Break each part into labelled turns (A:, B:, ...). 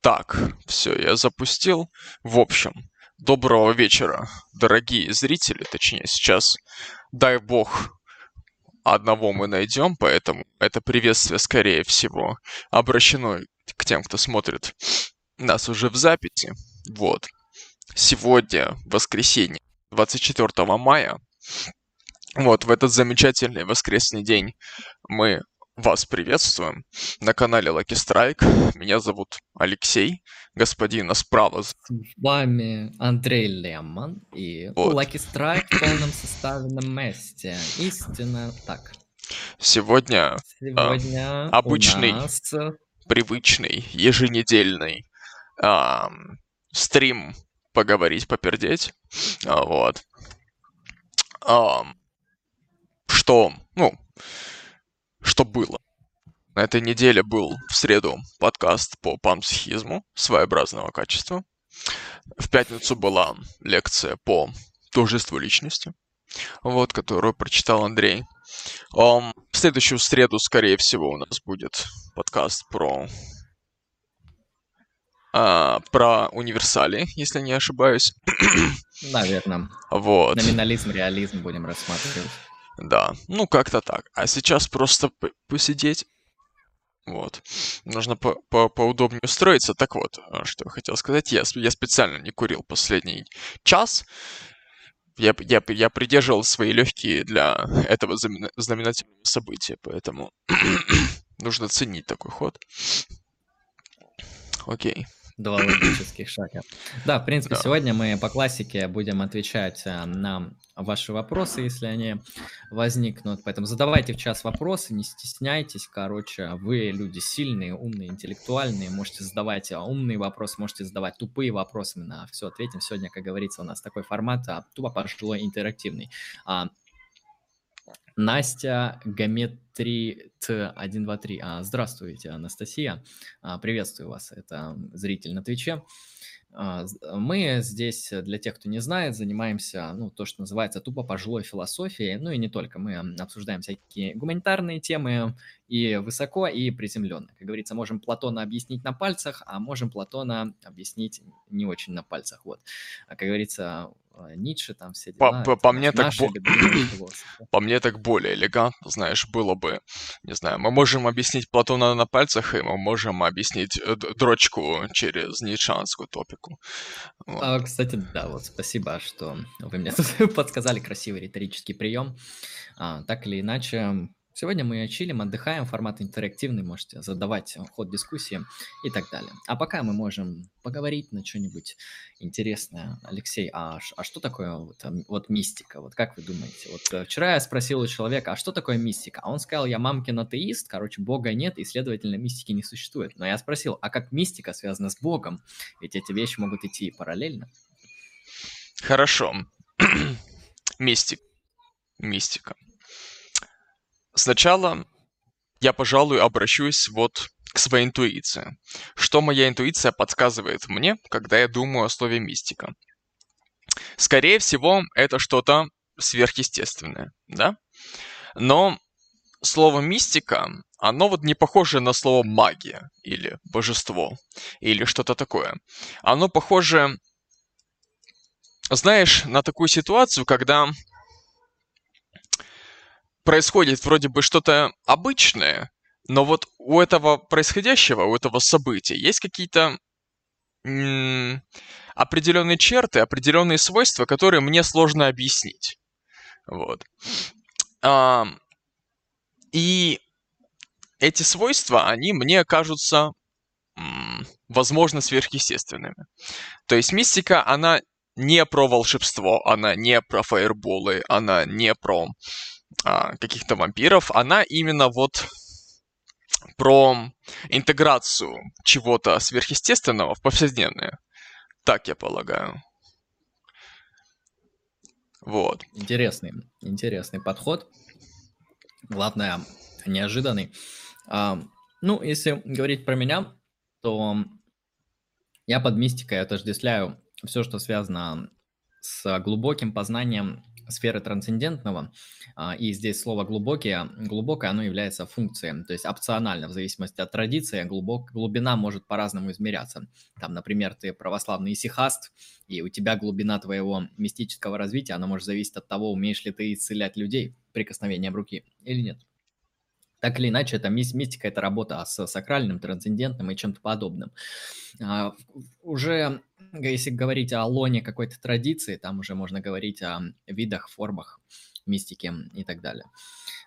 A: Так, все, я запустил. В общем, доброго вечера, дорогие зрители, точнее сейчас, дай бог, одного мы найдем, поэтому это приветствие, скорее всего, обращено к тем, кто смотрит нас уже в записи. Вот. Сегодня, воскресенье, 24 мая, вот, в этот замечательный воскресный день мы вас приветствуем на канале Lucky Strike. Меня зовут Алексей, господина справа.
B: С вами Андрей Лемон и вот. Lucky Strike в полном составе на месте. Истинно так.
A: Сегодня, Сегодня а, обычный, нас... привычный, еженедельный а, стрим поговорить, попердеть. А, вот. А, что, ну, что было. На этой неделе был в среду подкаст по панпсихизму своеобразного качества. В пятницу была лекция по тождеству личности, вот, которую прочитал Андрей. Um, в следующую среду, скорее всего, у нас будет подкаст про uh, про универсали, если не ошибаюсь.
B: Наверное.
A: Вот.
B: Номинализм, реализм будем рассматривать.
A: Да, ну как-то так. А сейчас просто посидеть. Вот. Нужно по -по поудобнее устроиться. Так вот, а, что я хотел сказать. Я, я специально не курил последний час. Я, я, я придерживал свои легкие для этого знаменательного события, поэтому нужно ценить такой ход. Окей.
B: Два логических шага. Да, в принципе, да. сегодня мы по классике будем отвечать э, на ваши вопросы, если они возникнут. Поэтому задавайте в час вопросы, не стесняйтесь. Короче, вы люди сильные, умные, интеллектуальные. Можете задавать умные вопросы, можете задавать тупые вопросы. Мы на все ответим. Сегодня, как говорится, у нас такой формат а, тупо пошло интерактивный. А, Настя Гаметри Т123. А, здравствуйте, Анастасия. А, приветствую вас. Это зритель на Твиче. А, мы здесь, для тех, кто не знает, занимаемся, ну, то, что называется тупо пожилой философией, ну и не только. Мы обсуждаем всякие гуманитарные темы и высоко, и приземленно. Как говорится, можем Платона объяснить на пальцах, а можем Платона объяснить не очень на пальцах. Вот. Как говорится, а, Ницше, там все
A: дела. По, по, по мне так бо... по мне так более элегантно, знаешь, было бы, не знаю, мы можем объяснить Платона на пальцах, и мы можем объяснить э, дрочку через ницшанскую топику.
B: Вот. А, кстати, да, вот спасибо, что вы мне тут подсказали красивый риторический прием. А, так или иначе, Сегодня мы чилим, отдыхаем, формат интерактивный, можете задавать ход дискуссии и так далее. А пока мы можем поговорить на что-нибудь интересное. Алексей, а, а что такое вот, вот мистика? Вот как вы думаете? Вот э, вчера я спросил у человека, а что такое мистика? А он сказал, я мамкин атеист, короче, бога нет, и, следовательно, мистики не существует. Но я спросил, а как мистика связана с богом? Ведь эти вещи могут идти параллельно.
A: Хорошо. Мистик. Мистика. Сначала я, пожалуй, обращусь вот к своей интуиции. Что моя интуиция подсказывает мне, когда я думаю о слове мистика? Скорее всего, это что-то сверхъестественное, да? Но слово мистика, оно вот не похоже на слово магия или божество или что-то такое. Оно похоже, знаешь, на такую ситуацию, когда происходит вроде бы что-то обычное, но вот у этого происходящего, у этого события есть какие-то м- определенные черты, определенные свойства, которые мне сложно объяснить. Вот. А, и эти свойства, они мне кажутся, м- возможно, сверхъестественными. То есть мистика, она не про волшебство, она не про фаерболы, она не про а, каких-то вампиров, она именно вот про интеграцию чего-то сверхъестественного в повседневное. Так я полагаю. Вот.
B: Интересный, интересный подход. Главное, неожиданный. А, ну, если говорить про меня, то я под мистикой отождествляю все, что связано с глубоким познанием сферы трансцендентного, а, и здесь слово глубокие, глубокое, оно является функцией, то есть опционально, в зависимости от традиции, глубок, глубина может по-разному измеряться. Там, например, ты православный исихаст, и у тебя глубина твоего мистического развития, она может зависеть от того, умеешь ли ты исцелять людей прикосновением руки или нет. Так или иначе, это мистика, это работа с сакральным, трансцендентным и чем-то подобным. А, уже, если говорить о лоне какой-то традиции, там уже можно говорить о видах, формах мистики и так далее.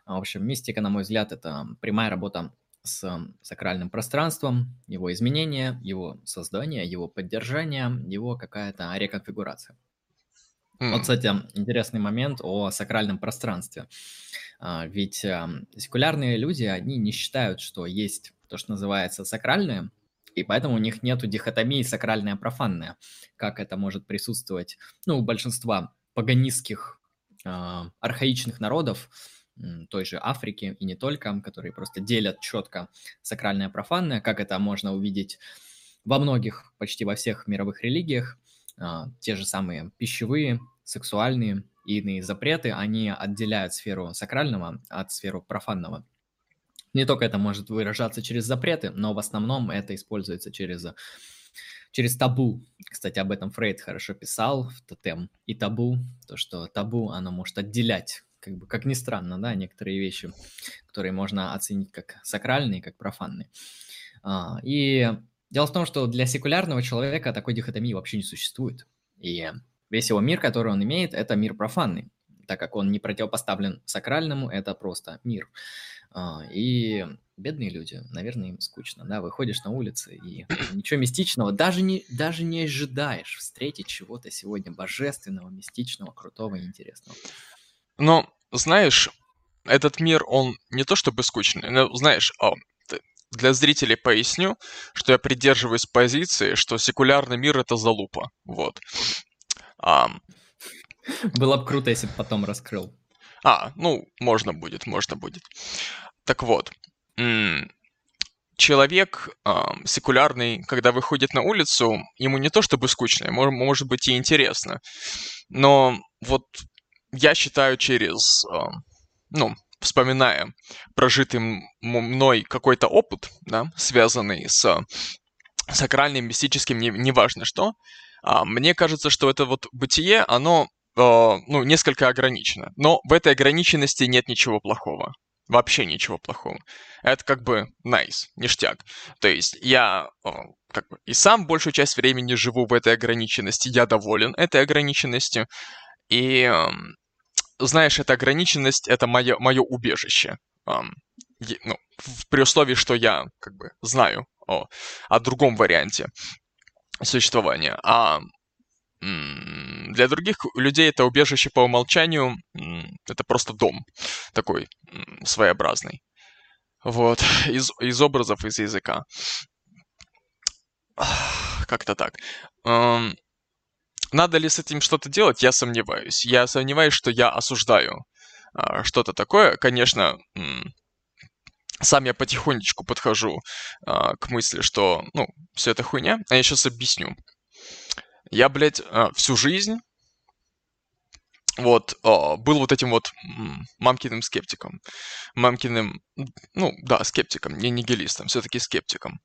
B: В общем, мистика, на мой взгляд, это прямая работа с сакральным пространством, его изменение, его создание, его поддержание, его какая-то реконфигурация. Mm. Вот, кстати, интересный момент о сакральном пространстве. А, ведь секулярные люди, они не считают, что есть то, что называется сакральное, и поэтому у них нет дихотомии сакральное-профанное, как это может присутствовать ну, у большинства паганистских э, архаичных народов, той же Африки и не только, которые просто делят четко сакральное-профанное, как это можно увидеть во многих, почти во всех мировых религиях, те же самые пищевые, сексуальные и иные запреты, они отделяют сферу сакрального от сферы профанного. Не только это может выражаться через запреты, но в основном это используется через, через табу. Кстати, об этом Фрейд хорошо писал в «Тотем» и табу. То, что табу, оно может отделять, как бы, как ни странно, да, некоторые вещи, которые можно оценить как сакральные, как профанные. А, и дело в том, что для секулярного человека такой дихотомии вообще не существует. И Весь его мир, который он имеет, это мир профанный, так как он не противопоставлен сакральному, это просто мир. А, и бедные люди, наверное, им скучно, да, выходишь на улицы и ничего мистичного, даже не, даже не ожидаешь встретить чего-то сегодня божественного, мистичного, крутого и интересного.
A: Но, знаешь, этот мир, он не то чтобы скучный, но, знаешь, а, для зрителей поясню, что я придерживаюсь позиции, что секулярный мир — это залупа, вот.
B: Um, Было бы круто, если бы потом раскрыл.
A: А, ну, можно будет, можно будет. Так вот, человек э, секулярный, когда выходит на улицу, ему не то чтобы скучно, ему может быть и интересно. Но вот я считаю через, э, ну, вспоминая прожитый мной какой-то опыт, да, связанный с сакральным, мистическим, неважно не что, а, мне кажется, что это вот бытие, оно а, ну, несколько ограничено. Но в этой ограниченности нет ничего плохого. Вообще ничего плохого. Это как бы nice, ништяк. То есть я а, как бы и сам большую часть времени живу в этой ограниченности, я доволен этой ограниченностью. И знаешь, эта ограниченность — это мое, мое убежище. Ну, при условии, что я как бы знаю о, о другом варианте существования. А для других людей это убежище по умолчанию, это просто дом такой своеобразный. Вот, из, из образов, из языка. Как-то так. Надо ли с этим что-то делать, я сомневаюсь. Я сомневаюсь, что я осуждаю а, что-то такое. Конечно, сам я потихонечку подхожу а, к мысли, что, ну, все это хуйня. А я сейчас объясню. Я, блядь, а, всю жизнь вот, был вот этим вот мамкиным скептиком. Мамкиным, ну, да, скептиком, не нигилистом, все-таки скептиком.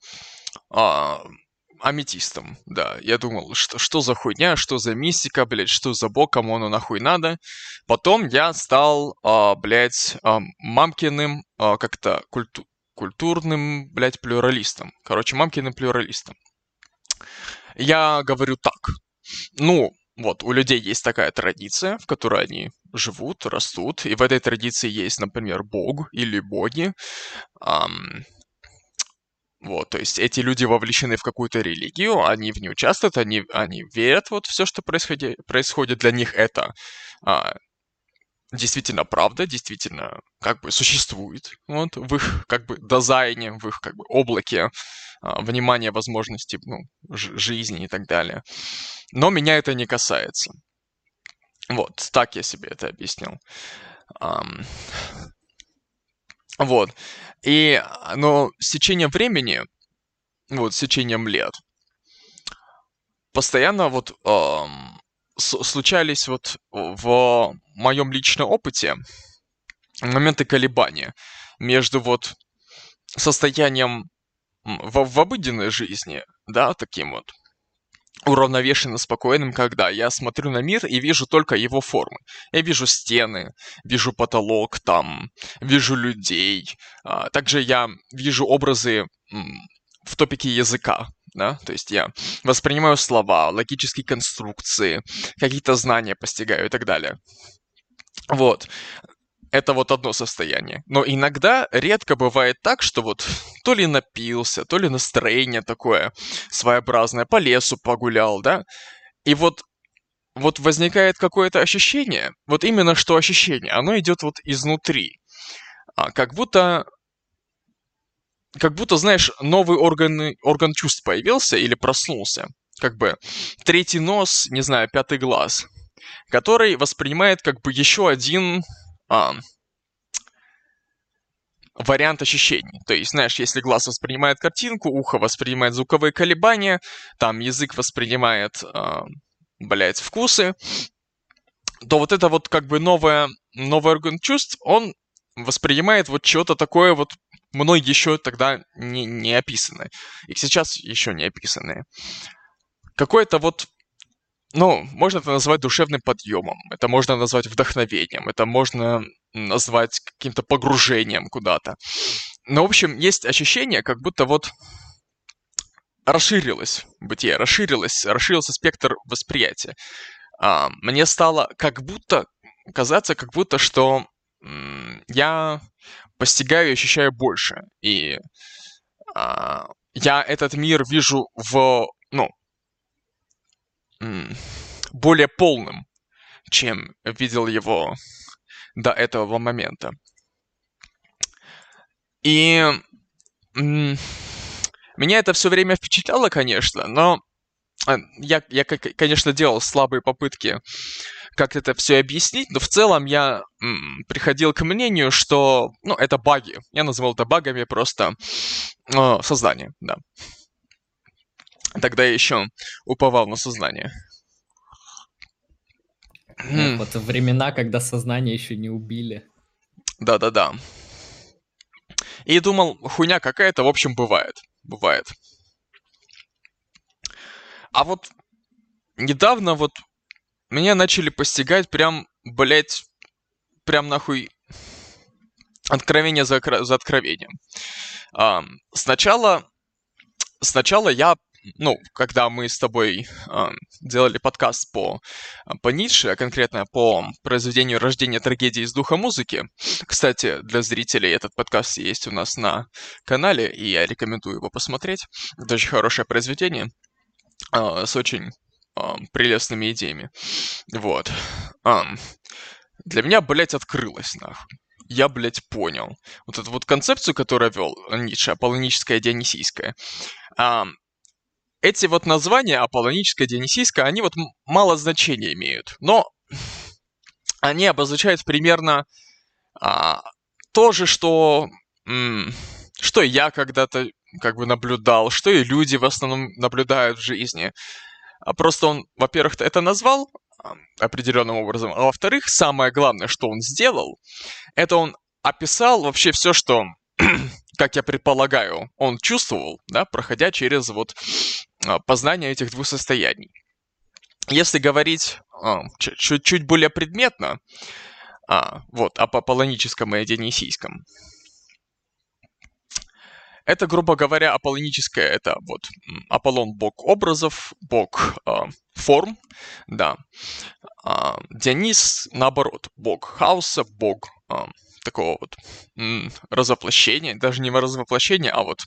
A: Аметистом, да. Я думал, что, что за хуйня, что за мистика, блядь, что за бог, кому оно нахуй надо. Потом я стал, а, блядь, а, мамкиным а, как-то культу культурным, блядь, плюралистом. Короче, мамкиным плюралистом. Я говорю так. Ну, вот, у людей есть такая традиция, в которой они живут, растут, и в этой традиции есть, например, бог или боги. Ам, вот, то есть эти люди вовлечены в какую-то религию, они в ней участвуют, они, они верят вот все, что происходит, происходит для них это а, действительно правда, действительно как бы существует вот в их как бы дизайне, в их как бы облаке а, внимания, возможностей, ну, жизни и так далее. Но меня это не касается. Вот, так я себе это объяснил. Um, вот. И, но с течением времени, вот, с течением лет, постоянно вот эм, случались вот в моем личном опыте моменты колебания между вот состоянием в, в обыденной жизни, да, таким вот уравновешенно спокойным, когда я смотрю на мир и вижу только его формы. Я вижу стены, вижу потолок там, вижу людей. А, также я вижу образы в топике языка, да, то есть я воспринимаю слова, логические конструкции, какие-то знания постигаю и так далее. Вот это вот одно состояние. Но иногда, редко бывает так, что вот то ли напился, то ли настроение такое своеобразное, по лесу погулял, да? И вот, вот возникает какое-то ощущение, вот именно что ощущение, оно идет вот изнутри. А, как будто как будто, знаешь, новый орган, орган чувств появился или проснулся. Как бы третий нос, не знаю, пятый глаз, который воспринимает как бы еще один а, вариант ощущений. То есть, знаешь, если глаз воспринимает картинку, ухо воспринимает звуковые колебания, там язык воспринимает, э, блядь, вкусы, то вот это вот как бы новое, новый орган чувств, он воспринимает вот что-то такое вот мной еще тогда не, не описанное. И сейчас еще не описанное. Какое-то вот ну, можно это назвать душевным подъемом, это можно назвать вдохновением, это можно назвать каким-то погружением куда-то. Но, в общем, есть ощущение, как будто вот расширилось бытие, расширилось, расширился спектр восприятия. А, мне стало как будто казаться, как будто что я постигаю и ощущаю больше. И а, я этот мир вижу в, более полным, чем видел его до этого момента. И меня это все время впечатляло, конечно, но э, я, я, конечно, делал слабые попытки как это все объяснить, но в целом я приходил к мнению, что, ну, это баги. Я называл это багами просто э, создание, да. Тогда я еще уповал на сознание.
B: Вот времена, когда сознание еще не убили.
A: Да-да-да. И думал, хуйня какая-то, в общем, бывает. Бывает. А вот недавно вот меня начали постигать прям, блять, прям нахуй откровение за, за откровением. А, сначала, сначала я ну, когда мы с тобой э, делали подкаст по, по Ницше, а конкретно по произведению рождения трагедии из духа музыки. Кстати, для зрителей этот подкаст есть у нас на канале, и я рекомендую его посмотреть. Это очень хорошее произведение э, с очень э, прелестными идеями. Вот. Э, для меня, блядь, открылось, нахуй я, блядь, понял. Вот эту вот концепцию, которую вел Ницше, аполлоническая, дионисийская, эти вот названия, аполлоническое, дионисийское, они вот мало значения имеют. Но они обозначают примерно а, то же, что, что я когда-то как бы наблюдал, что и люди в основном наблюдают в жизни. А просто он, во-первых, это назвал определенным образом, а во-вторых, самое главное, что он сделал, это он описал вообще все, что как я предполагаю, он чувствовал, да, проходя через вот а, познание этих двух состояний. Если говорить а, чуть-чуть более предметно, а, вот, об аполлоническом и дионисийском, это, грубо говоря, аполлоническое, это вот Аполлон бог образов, бог э, форм, да. А Дионис, наоборот, бог хаоса, бог э, такого вот м, развоплощения, даже не развоплощения, а вот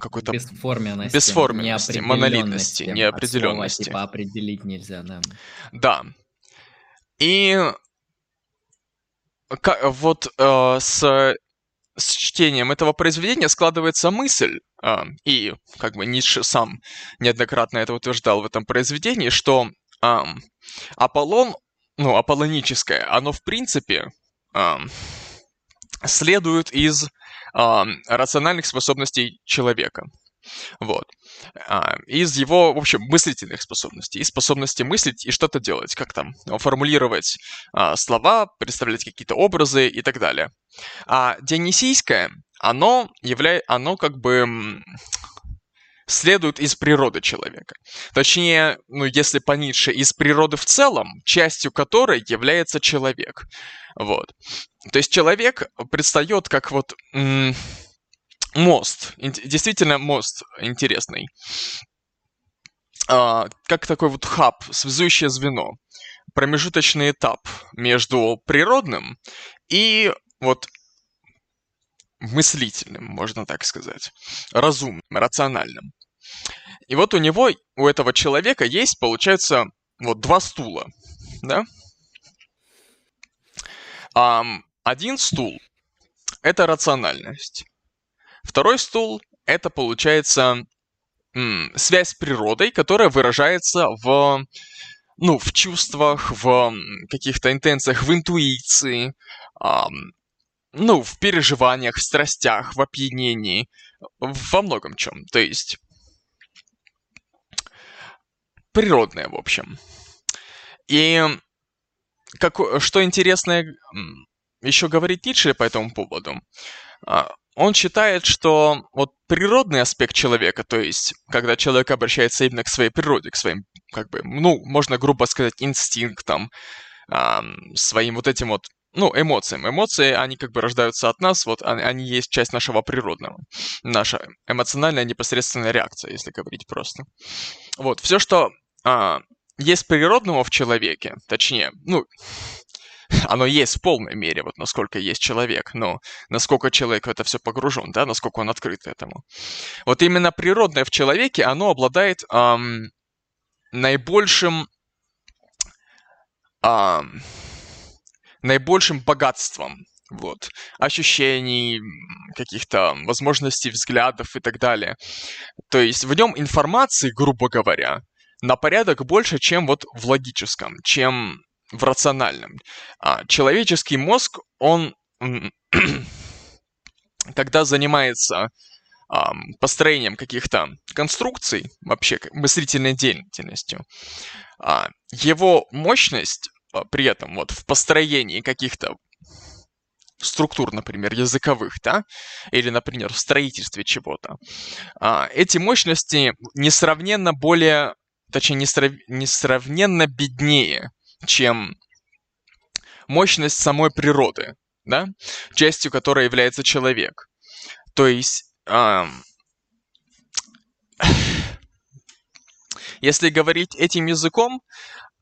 A: какой-то
B: бесформенности,
A: бесформенности монолитности, неопределенности.
B: Слова, типа определить нельзя, да.
A: Да. И вот э, с, с чтением этого произведения складывается мысль, э, и как бы Ницше сам неоднократно это утверждал в этом произведении, что э, Аполлон, ну, аполлоническое, оно в принципе э, следуют из э, рациональных способностей человека. Вот. А, из его, в общем, мыслительных способностей. И способности мыслить и что-то делать. Как там, формулировать а, слова, представлять какие-то образы и так далее. А дионисийское, оно является, оно как бы следует из природы человека. Точнее, ну, если по Ницше, из природы в целом, частью которой является человек. Вот. То есть человек предстает как вот мост. Действительно мост интересный. А, как такой вот хаб, связующее звено. Промежуточный этап между природным и вот мыслительным, можно так сказать, разумным, рациональным. И вот у него, у этого человека есть, получается, вот два стула, да? Um, один стул – это рациональность. Второй стул – это, получается, связь с природой, которая выражается в, ну, в чувствах, в каких-то интенциях, в интуиции, ам, ну, в переживаниях, в страстях, в опьянении, во многом чем. То есть природное, в общем. И как, что интересное еще говорит Ницше по этому поводу, а, он считает, что вот природный аспект человека, то есть когда человек обращается именно к своей природе, к своим, как бы, ну, можно грубо сказать, инстинктам, своим вот этим вот ну, эмоциям. Эмоции, они как бы рождаются от нас, вот они, они есть часть нашего природного. Наша эмоциональная непосредственная реакция, если говорить просто. Вот, все, что а, есть природного в человеке, точнее, ну, оно есть в полной мере, вот насколько есть человек, но насколько человек в это все погружен, да, насколько он открыт этому. Вот именно природное в человеке, оно обладает эм, наибольшим, эм, наибольшим богатством, вот, ощущений, каких-то возможностей взглядов и так далее. То есть в нем информации, грубо говоря, на порядок больше, чем вот в логическом, чем в рациональном. А человеческий мозг, он, когда занимается построением каких-то конструкций, вообще мыслительной деятельностью, а, его мощность а, при этом вот в построении каких-то структур, например, языковых, да, или, например, в строительстве чего-то, эти мощности несравненно более точнее, несрав... несравненно беднее, чем мощность самой природы, да, частью которой является человек. То есть, если говорить этим языком,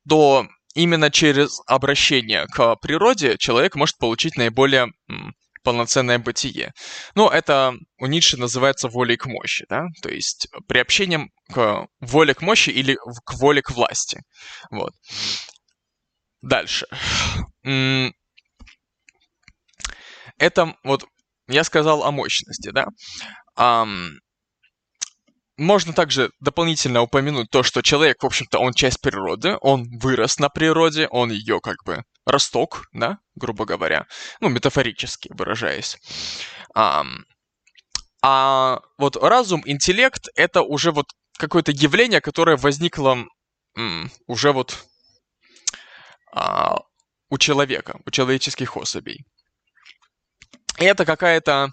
A: то именно через обращение к природе человек может получить наиболее полноценное бытие. Но это у Ницше называется волей к мощи, да? То есть приобщением к воле к мощи или к воле к власти. Вот. Дальше. Это вот я сказал о мощности, да? Можно также дополнительно упомянуть то, что человек, в общем-то, он часть природы, он вырос на природе, он ее как бы росток, да, грубо говоря, ну, метафорически выражаясь. А, а вот разум, интеллект — это уже вот какое-то явление, которое возникло м, уже вот а, у человека, у человеческих особей. И это какая-то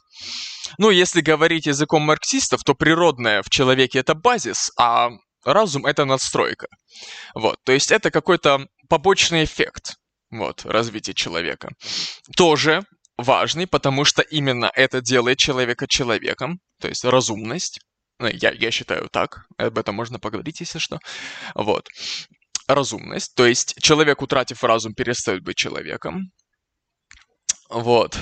A: ну, если говорить языком марксистов, то природное в человеке это базис, а разум это надстройка. Вот, то есть это какой-то побочный эффект вот, развития человека. Тоже важный, потому что именно это делает человека человеком, то есть разумность. Ну, я, я считаю так, об этом можно поговорить, если что. Вот. Разумность, то есть человек, утратив разум, перестает быть человеком. Вот.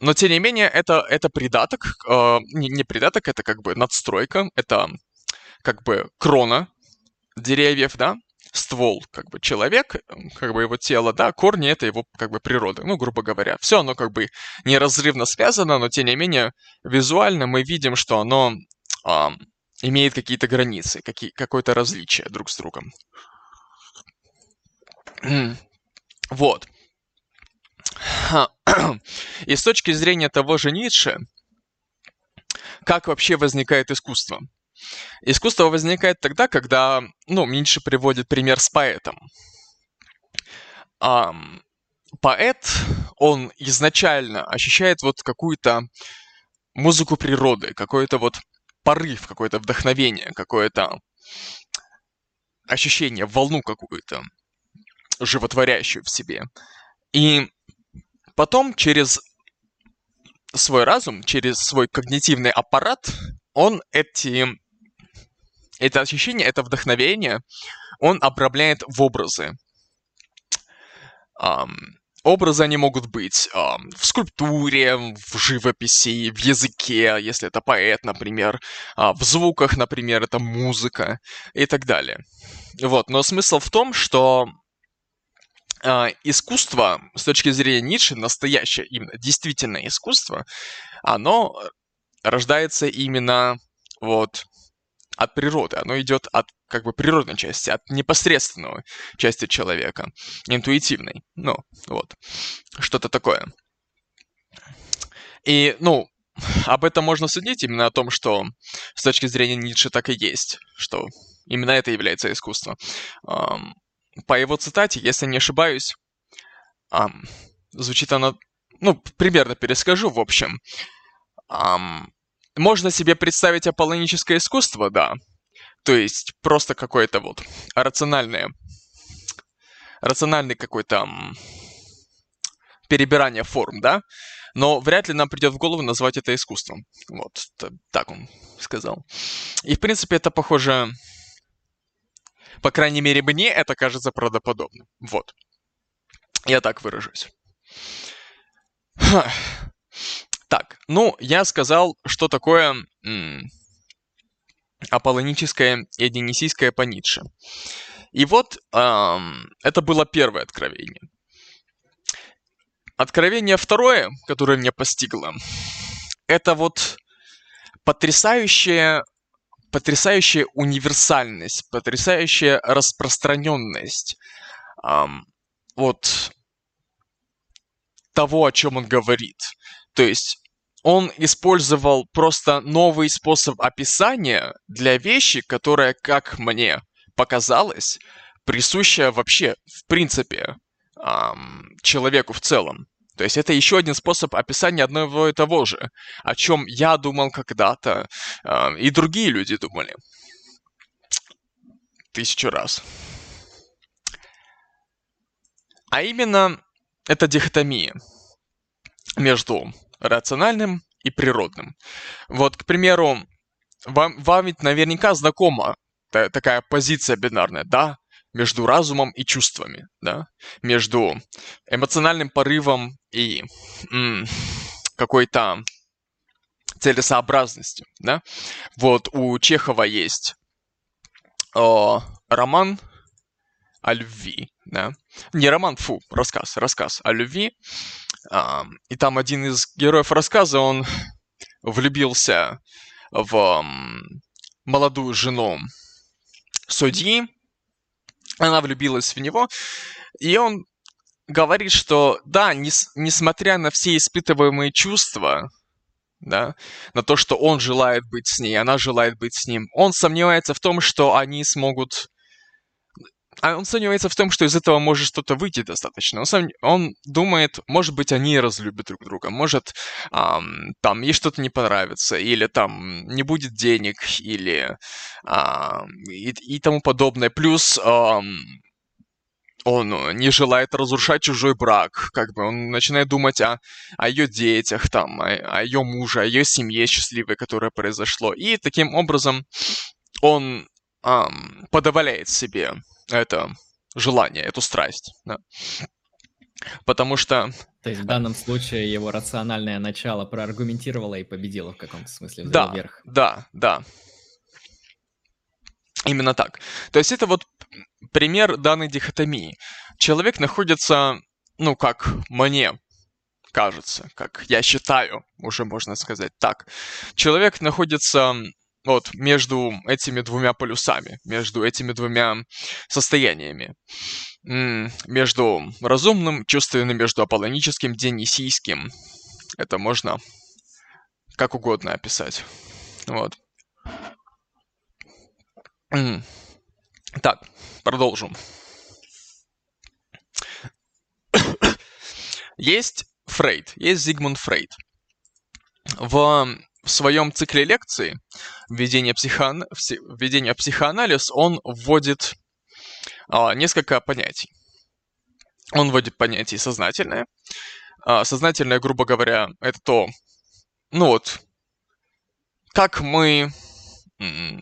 A: Но тем не менее, это, это придаток, э, не, не придаток, это как бы надстройка, это как бы крона деревьев, да, ствол, как бы человек, как бы его тело, да, корни это его как бы природа, ну, грубо говоря. Все оно как бы неразрывно связано, но тем не менее визуально мы видим, что оно э, имеет какие-то границы, какие, какое-то различие друг с другом. Вот. И с точки зрения того же Ницше, как вообще возникает искусство? Искусство возникает тогда, когда, ну, Меньше приводит пример с поэтом. Um, поэт, он изначально ощущает вот какую-то музыку природы, какой-то вот порыв, какое-то вдохновение, какое-то ощущение, волну какую-то животворящую в себе. И потом через свой разум, через свой когнитивный аппарат, он эти, это ощущение, это вдохновение, он обрамляет в образы. Um, образы они могут быть um, в скульптуре, в живописи, в языке, если это поэт, например, uh, в звуках, например, это музыка и так далее. Вот, но смысл в том, что искусство, с точки зрения Ницше, настоящее, именно действительное искусство, оно рождается именно вот от природы. Оно идет от как бы природной части, от непосредственного части человека, интуитивной. Ну, вот, что-то такое. И, ну, об этом можно судить именно о том, что с точки зрения Ницше так и есть, что именно это является искусством. По его цитате, если не ошибаюсь, звучит она, ну, примерно перескажу, в общем. Можно себе представить аполлоническое искусство, да, то есть просто какое-то вот рациональное, рациональный какой-то перебирание форм, да, но вряд ли нам придет в голову назвать это искусством. Вот, так он сказал. И, в принципе, это похоже... По крайней мере, мне это кажется правдоподобным. Вот. Я так выражусь. Ха. Так, ну, я сказал, что такое м- аполлоническое и дионисийское по Ницше. И вот эм, это было первое откровение. Откровение второе, которое меня постигло, это вот потрясающая, потрясающая универсальность, потрясающая распространенность эм, вот того, о чем он говорит. То есть он использовал просто новый способ описания для вещи, которая, как мне показалось, присуща вообще, в принципе, эм, человеку в целом. То есть это еще один способ описания одного и того же, о чем я думал когда-то, э, и другие люди думали. Тысячу раз. А именно, это дихотомия между рациональным и природным. Вот, к примеру, вам, вам ведь наверняка знакома такая позиция бинарная, да? Между разумом и чувствами, да, между эмоциональным порывом и какой-то целесообразностью, да. Вот у Чехова есть о, роман о любви, да. Не роман, фу, рассказ, рассказ о любви. А, и там один из героев рассказа, он влюбился в молодую жену судьи, она влюбилась в него, и он говорит, что да, нес, несмотря на все испытываемые чувства, да, на то, что он желает быть с ней, она желает быть с ним, он сомневается в том, что они смогут... А он сомневается в том, что из этого может что-то выйти достаточно. Он, сом... он думает, может быть, они разлюбят друг друга, может, эм, там ей что-то не понравится, или там не будет денег, или эм, и, и тому подобное. Плюс эм, он не желает разрушать чужой брак, как бы он начинает думать о, о ее детях, там, о, о ее муже, о ее семье счастливой, которая произошло. И таким образом он эм, подавляет себе это желание, эту страсть. Да. Потому что...
B: То есть в данном случае его рациональное начало проаргументировало и победило в каком-то смысле,
A: да,
B: вверх.
A: Да, да. Именно так. То есть это вот пример данной дихотомии. Человек находится, ну, как мне кажется, как я считаю, уже можно сказать так. Человек находится вот между этими двумя полюсами, между этими двумя состояниями. Между разумным, чувственным, между аполлоническим, дионисийским. Это можно как угодно описать. Вот. Так, продолжим. Есть Фрейд, есть Зигмунд Фрейд. В своем цикле лекций «Введение, психоан... Введение в психоанализ» он вводит а, несколько понятий. Он вводит понятие сознательное. А, сознательное, грубо говоря, это то, ну вот, как мы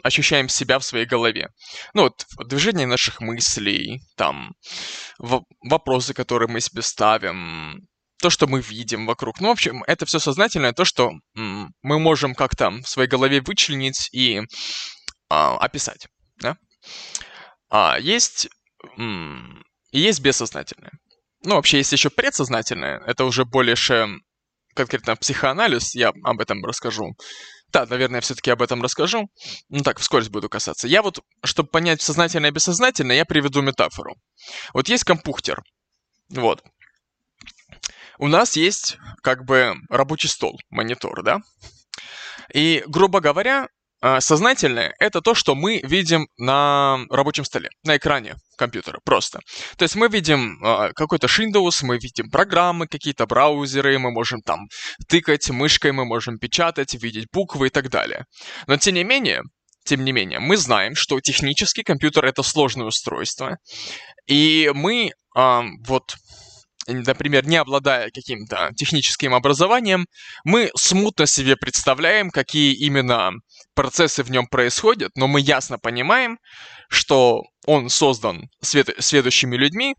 A: ощущаем себя в своей голове. Ну вот, движение наших мыслей, там, вопросы, которые мы себе ставим, то, что мы видим вокруг. Ну, в общем, это все сознательное, то, что мы можем как-то в своей голове вычленить и а, описать. Да? А, есть, есть бессознательное. Ну, вообще, есть еще предсознательное. Это уже больше конкретно психоанализ, я об этом расскажу. Да, наверное, все-таки об этом расскажу. Ну так, вскользь буду касаться. Я вот, чтобы понять сознательное и бессознательное, я приведу метафору. Вот есть компьютер. Вот. У нас есть как бы рабочий стол, монитор, да? И, грубо говоря, а, сознательное — это то, что мы видим на рабочем столе, на экране компьютера, просто. То есть мы видим э, какой-то Windows, мы видим программы, какие-то браузеры, мы можем там тыкать мышкой, мы можем печатать, видеть буквы и так далее. Но тем не менее, тем не менее, мы знаем, что технический компьютер — это сложное устройство, и мы вот например, не обладая каким-то техническим образованием, мы смутно себе представляем, какие именно процессы в нем происходят, но мы ясно понимаем, что он создан свет, следующими людьми,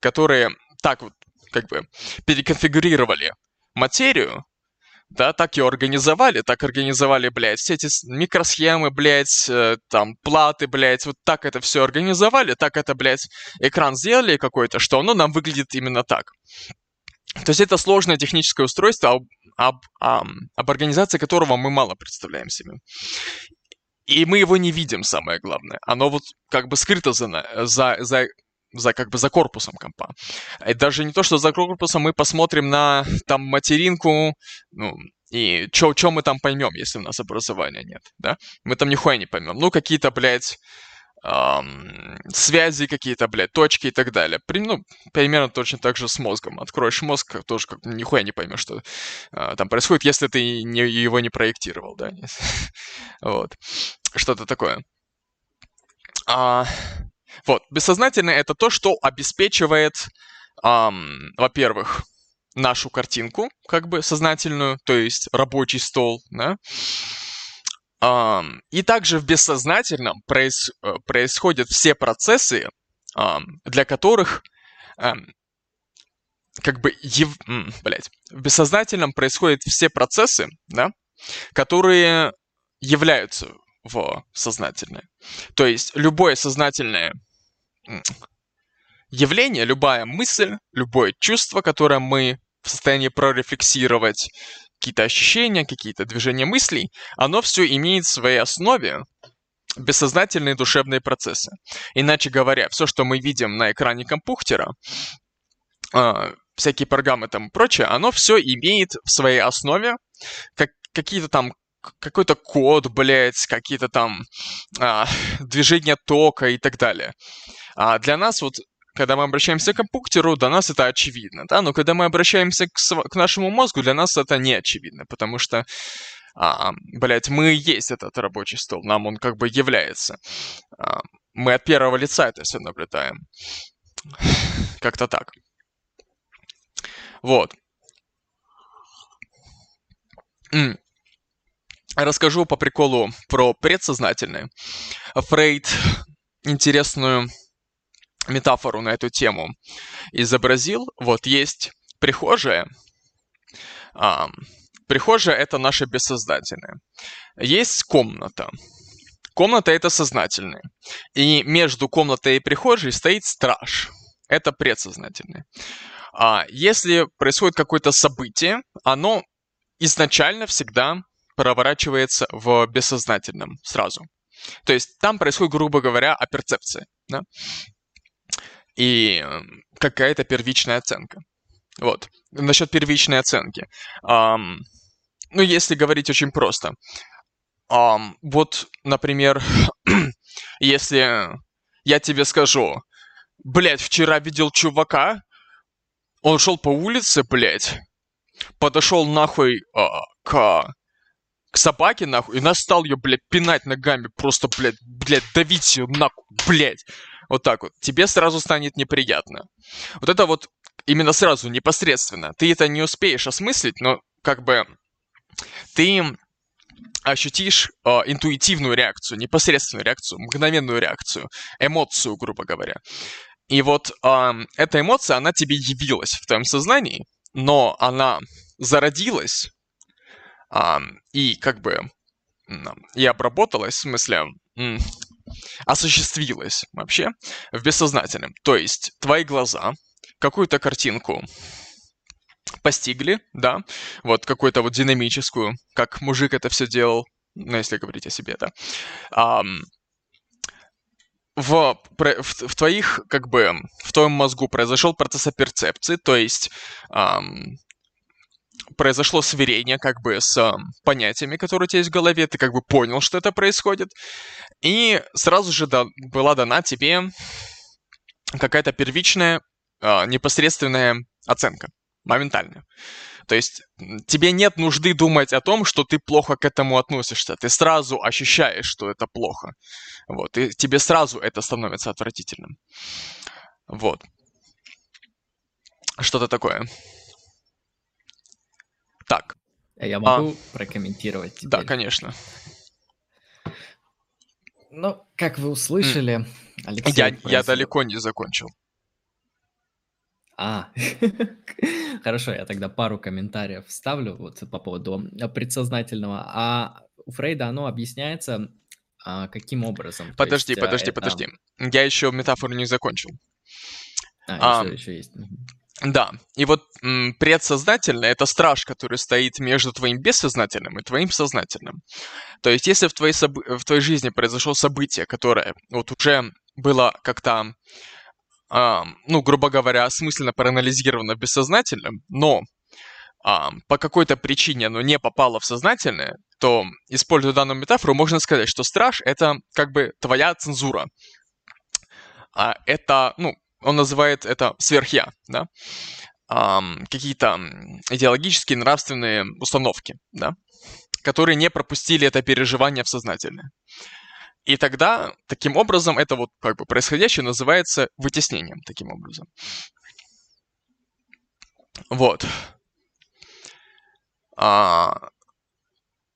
A: которые так вот как бы переконфигурировали материю, да, так ее организовали, так организовали, блядь, все эти микросхемы, блядь, э, там, платы, блядь, вот так это все организовали, так это, блядь, экран сделали какой-то, что оно нам выглядит именно так. То есть это сложное техническое устройство, об, об, об, об организации которого мы мало представляем себе. И мы его не видим, самое главное. Оно вот как бы скрыто за, за, за за как бы за корпусом компа. И даже не то, что за корпусом, мы посмотрим на там материнку, ну, и что мы там поймем, если у нас образования нет, да? Мы там нихуя не поймем. Ну, какие-то, блядь, эм, связи какие-то, блядь, точки и так далее. При, ну, примерно точно так же с мозгом. Откроешь мозг, тоже как нихуя не поймешь, что э, там происходит, если ты не, его не проектировал, да? вот. Что-то такое. А, вот, бессознательное это то, что обеспечивает, эм, во-первых, нашу картинку, как бы сознательную, то есть рабочий стол, да. Эм, и также в бессознательном проис, э, происходят все процессы, эм, для которых эм, как бы, ев... блядь, в бессознательном происходят все процессы, да, которые являются в сознательное. То есть любое сознательное явление, любая мысль, любое чувство, которое мы в состоянии прорефлексировать, какие-то ощущения, какие-то движения мыслей, оно все имеет в своей основе бессознательные душевные процессы. Иначе говоря, все, что мы видим на экране компьютера, э, всякие программы там и прочее, оно все имеет в своей основе как, какие-то там какой-то код, блядь, какие-то там а, движения тока и так далее. А для нас вот когда мы обращаемся к компьютеру, для нас это очевидно, да, но когда мы обращаемся к, к нашему мозгу, для нас это не очевидно, потому что, а, блядь, мы есть этот рабочий стол, нам он как бы является. А, мы от первого лица это все наблюдаем. Как-то так. Вот. Расскажу по приколу про предсознательное. Фрейд интересную метафору на эту тему изобразил. Вот есть прихожая. А, прихожая — это наше бессознательное. Есть комната. Комната — это сознательное. И между комнатой и прихожей стоит страж. Это предсознательное. А если происходит какое-то событие, оно изначально всегда проворачивается в бессознательном сразу. То есть там происходит, грубо говоря, о перцепции. Да? И какая-то первичная оценка. Вот. Насчет первичной оценки. Um, ну, если говорить очень просто. ам, вот, например, если я тебе скажу, блядь, вчера видел чувака, он шел по улице, блядь, подошел нахуй а, к, к собаке, нахуй, и нас ее, блядь, пинать ногами, просто, блядь, блядь, давить ее нахуй, блядь. Вот так вот. Тебе сразу станет неприятно. Вот это вот именно сразу, непосредственно. Ты это не успеешь осмыслить, но как бы ты ощутишь э, интуитивную реакцию, непосредственную реакцию, мгновенную реакцию, эмоцию, грубо говоря. И вот э, эта эмоция, она тебе явилась в твоем сознании, но она зародилась и как бы и обработалась, в смысле, осуществилась вообще в бессознательном. То есть твои глаза какую-то картинку постигли, да, вот какую-то вот динамическую, как мужик это все делал, ну, если говорить о себе, да, um, в, в, в твоих, как бы, в твоем мозгу произошел процесс перцепции, то есть um, произошло сверение как бы с um, понятиями, которые у тебя есть в голове, ты как бы понял, что это происходит, и сразу же да, была дана тебе какая-то первичная uh, непосредственная оценка моментально. То есть тебе нет нужды думать о том, что ты плохо к этому относишься. Ты сразу ощущаешь, что это плохо. Вот. И тебе сразу это становится отвратительным. Вот. Что-то такое. Так.
B: А я могу а, прокомментировать теперь?
A: Да, конечно.
B: Ну, как вы услышали,
A: Алексей... Я, я далеко не закончил.
B: А, хорошо, я тогда пару комментариев вставлю вот по поводу предсознательного. А у Фрейда оно объясняется а, каким образом?
A: Подожди, есть, подожди, это... подожди. Я еще метафору не закончил.
B: А, а еще, еще есть.
A: Да, и вот м, предсознательное — это страж, который стоит между твоим бессознательным и твоим сознательным. То есть если в твоей, собы- в твоей жизни произошло событие, которое вот уже было как-то а, ну, грубо говоря, осмысленно проанализировано бессознательным, но а, по какой-то причине оно не попало в сознательное, то, используя данную метафору, можно сказать, что страж — это как бы твоя цензура. А это, ну, он называет это сверхя, да, а, какие-то идеологические, нравственные установки, да, которые не пропустили это переживание в сознательное. И тогда, таким образом, это вот как бы происходящее называется вытеснением, таким образом. Вот. А,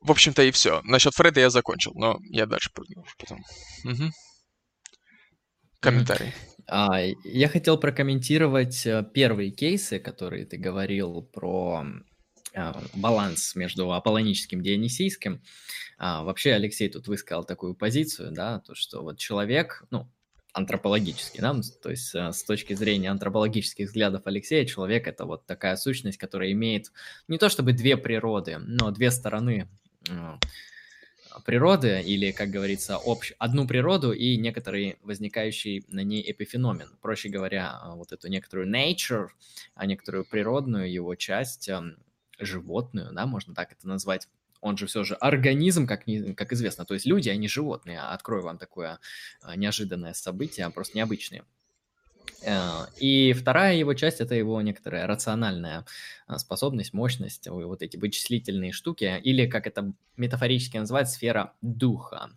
A: в общем-то и все. Насчет Фреда я закончил, но я дальше продолжу потом. Угу. Комментарий.
B: А, я хотел прокомментировать э, первые кейсы, которые ты говорил про а, баланс между аполлоническим и дионисийским. А, вообще Алексей тут высказал такую позицию, да, то, что вот человек, ну, антропологически, да, то есть э, с точки зрения антропологических взглядов Алексея, человек это вот такая сущность, которая имеет не то чтобы две природы, но две стороны природы, или, как говорится, общ... одну природу и некоторый возникающий на ней эпифеномен. Проще говоря, вот эту некоторую nature, а некоторую природную его часть животную, да, можно так это назвать. Он же все же организм, как, не, как известно. То есть люди, они животные. Открою вам такое а, неожиданное событие, просто необычное. Э, и вторая его часть – это его некоторая рациональная а, способность, мощность, вот эти вычислительные штуки, или, как это метафорически называют, сфера духа.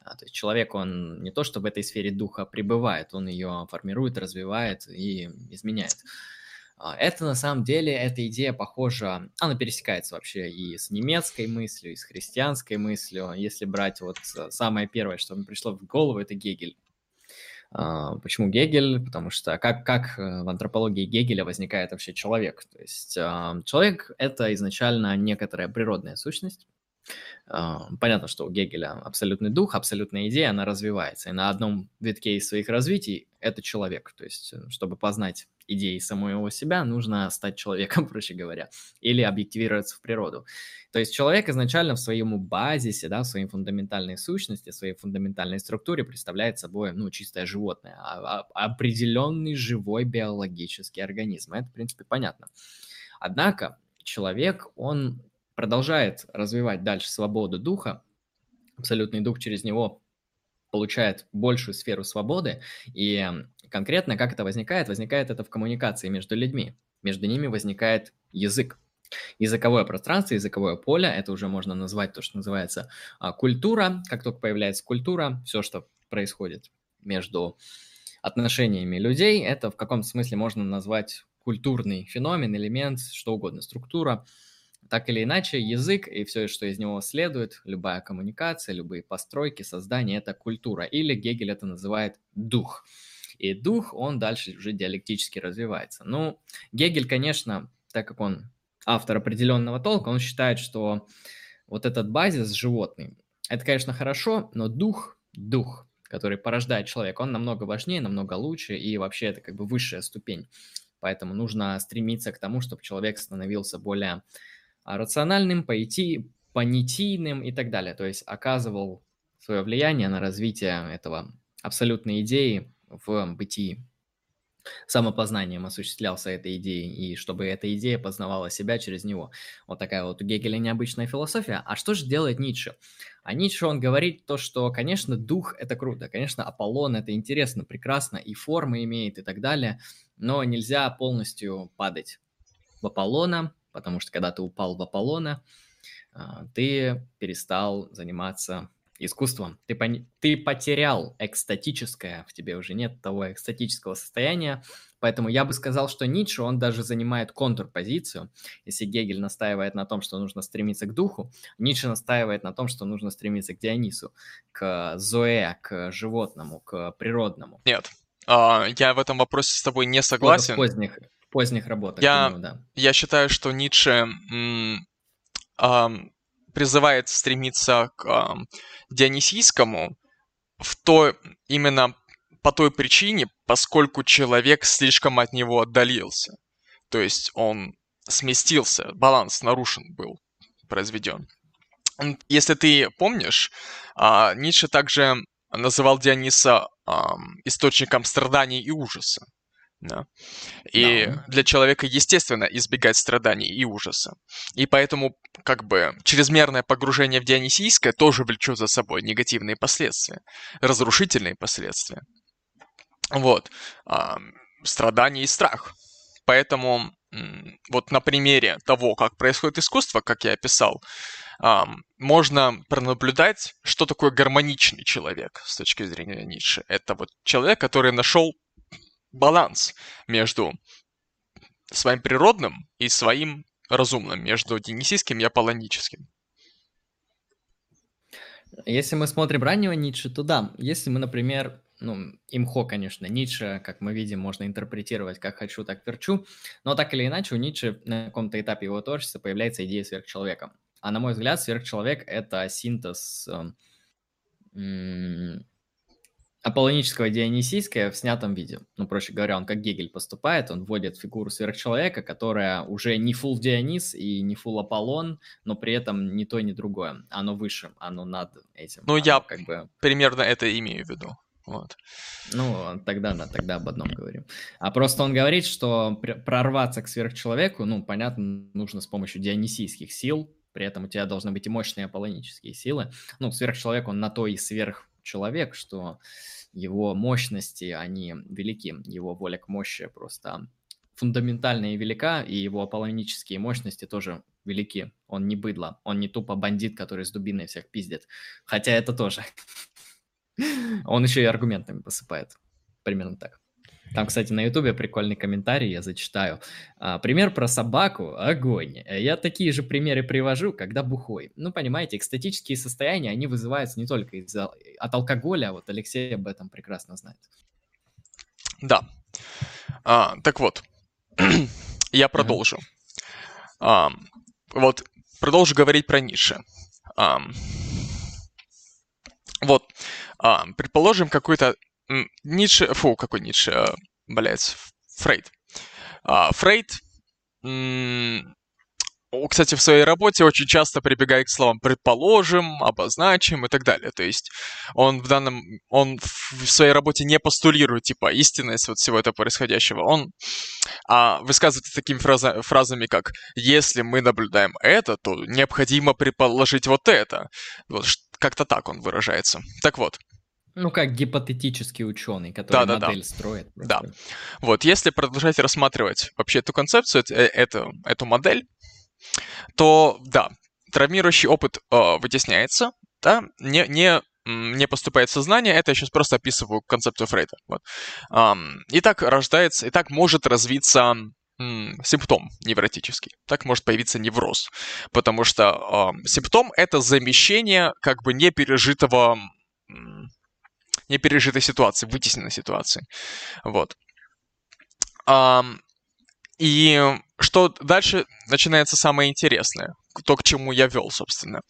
B: А, то есть человек, он не то, что в этой сфере духа пребывает, он ее формирует, развивает и изменяет. А, это на самом деле, эта идея похожа, она пересекается вообще и с немецкой мыслью, и с христианской мыслью. Если брать вот э, самое первое, что мне пришло в голову, это Гегель. А, почему Гегель? Потому что как, как э, в антропологии Гегеля возникает вообще человек? То есть а, человек – это изначально некоторая природная сущность, Понятно, что у Гегеля абсолютный дух, абсолютная идея, она развивается. И на одном витке из своих развитий это человек. То есть, э, чтобы познать идеи самого себя, нужно стать человеком, проще говоря, или объективироваться в природу. То есть человек изначально в своем базисе, да, в своей фундаментальной сущности, в своей фундаментальной структуре представляет собой, ну, чистое животное, а, а, определенный живой биологический организм. Это, в принципе, понятно. Однако человек, он продолжает развивать дальше свободу духа, абсолютный дух через него получает большую сферу свободы. И конкретно как это возникает? Возникает это в коммуникации между людьми. Между ними возникает язык. Языковое пространство, языковое поле, это уже можно назвать то, что называется а, культура. Как только появляется культура, все, что происходит между отношениями людей, это в каком-то смысле можно назвать культурный феномен, элемент, что угодно, структура. Так или иначе, язык и все, что из него следует, любая коммуникация, любые постройки, создание – это культура. Или Гегель это называет дух. И дух, он дальше уже диалектически развивается. Ну, Гегель, конечно, так как он автор определенного толка, он считает, что вот этот базис животный, это, конечно, хорошо, но дух, дух, который порождает человека, он намного важнее, намного лучше, и вообще это как бы высшая ступень. Поэтому нужно стремиться к тому, чтобы человек становился более а, рациональным, поэти, понятийным и так далее. То есть оказывал свое влияние на развитие этого абсолютной идеи в бытии. Самопознанием осуществлялся этой идеей, и чтобы эта идея познавала себя через него. Вот такая вот у Гегеля необычная философия. А что же делает Ницше? А Ницше, он говорит то, что, конечно, дух – это круто, конечно, Аполлон – это интересно, прекрасно, и формы имеет, и так далее, но нельзя полностью падать в Аполлона, потому что когда ты упал в Аполлона, а, ты перестал заниматься искусством. Ты, пон... ты потерял экстатическое, в тебе уже нет того экстатического состояния, поэтому я бы сказал, что Ницше, он даже занимает контрпозицию. Если Гегель настаивает на том, что нужно стремиться к духу, Ницше настаивает на том, что нужно стремиться к Дионису, к Зоэ, к животному, к природному.
A: Нет, а, я в этом вопросе с тобой не согласен. В
B: поздних, поздних работах.
A: Я, думаю, да. я считаю, что Ницше м, а, призывает стремиться к а, Дионисийскому в то именно по той причине, поскольку человек слишком от него отдалился. То есть он сместился, баланс нарушен был, произведен. Если ты помнишь, а, Ницше также называл Диониса источником страданий и ужаса. Да. И да. для человека естественно избегать страданий и ужаса. И поэтому как бы чрезмерное погружение в Дионисийское тоже влечет за собой негативные последствия, разрушительные последствия. Вот. А, страдания и страх. Поэтому вот на примере того, как происходит искусство, как я описал, можно пронаблюдать, что такое гармоничный человек с точки зрения Ницше. Это вот человек, который нашел баланс между своим природным и своим разумным, между денисийским и аполлоническим.
B: Если мы смотрим раннего Ницше, то да. Если мы, например, ну, имхо, конечно, Ницше, как мы видим, можно интерпретировать как хочу, так верчу, но так или иначе у Ницше на каком-то этапе его творчества появляется идея сверхчеловека. А на мой взгляд, сверхчеловек — это синтез э, аполлонического и дионисийского в снятом виде. Ну, проще говоря, он как Гегель поступает, он вводит фигуру сверхчеловека, которая уже не фул Дионис и не фул Аполлон, но при этом ни то, ни другое. Оно выше, оно над этим.
A: Ну, я как бы... примерно это имею в виду. Вот.
B: Ну, тогда да, тогда об одном говорим. А просто он говорит, что прорваться к сверхчеловеку, ну, понятно, нужно с помощью дионисийских сил, при этом у тебя должны быть и мощные аполлонические силы. Ну, сверхчеловек, он на то и сверхчеловек, что его мощности, они велики, его воля к мощи просто фундаментальная и велика, и его аполлонические мощности тоже велики. Он не быдло, он не тупо бандит, который с дубиной всех пиздит. Хотя это тоже. Он еще и аргументами посыпает. Примерно так. Там, кстати, на Ютубе прикольный комментарий, я зачитаю. А, пример про собаку – огонь. Я такие же примеры привожу, когда бухой. Ну, понимаете, экстатические состояния, они вызываются не только из от алкоголя, а вот Алексей об этом прекрасно знает.
A: Да. А, так вот, я продолжу. А, вот, продолжу говорить про Ницше. А, вот, а, предположим, какой-то Ницше, фу, какой Ницше, а, блядь, Фрейд. А, Фрейд, кстати, в своей работе очень часто прибегает к словам «предположим», «обозначим» и так далее. То есть он в данном, он в своей работе не постулирует, типа, истинность вот всего этого происходящего. Он а, высказывается такими фраза, фразами, как «если мы наблюдаем это, то необходимо предположить вот это». Вот, как-то так он выражается. Так вот.
B: Ну, как гипотетический ученый, который да, модель да. строит.
A: Да. Вот, если продолжать рассматривать вообще эту концепцию, э, эту, эту модель, то да, травмирующий опыт э, вытесняется, да, не, не, не поступает в сознание, это я сейчас просто описываю концепцию Фрейда. Вот. Um, и так рождается, и так может развиться симптом невротический. Так может появиться невроз. Потому что э, симптом — это замещение как бы непережитого, непережитой ситуации, вытесненной ситуации. Вот. И что дальше начинается самое интересное, то, к чему я вел, собственно.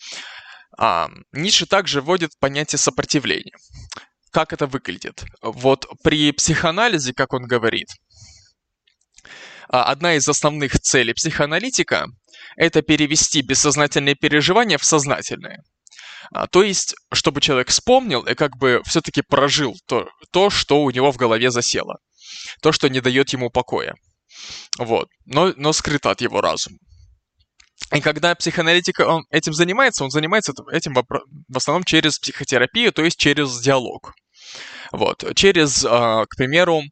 A: Ницше также вводит понятие сопротивления. Как это выглядит? Вот при психоанализе, как он говорит, а, одна из основных целей психоаналитика – это перевести бессознательные переживания в сознательные. А, то есть, чтобы человек вспомнил и как бы все-таки прожил то, то, что у него в голове засело. То, что не дает ему покоя. Вот. Но, но скрыто от его разума. И когда психоаналитик он этим занимается, он занимается этим в основном через психотерапию, то есть через диалог. Вот. Через, а, к примеру,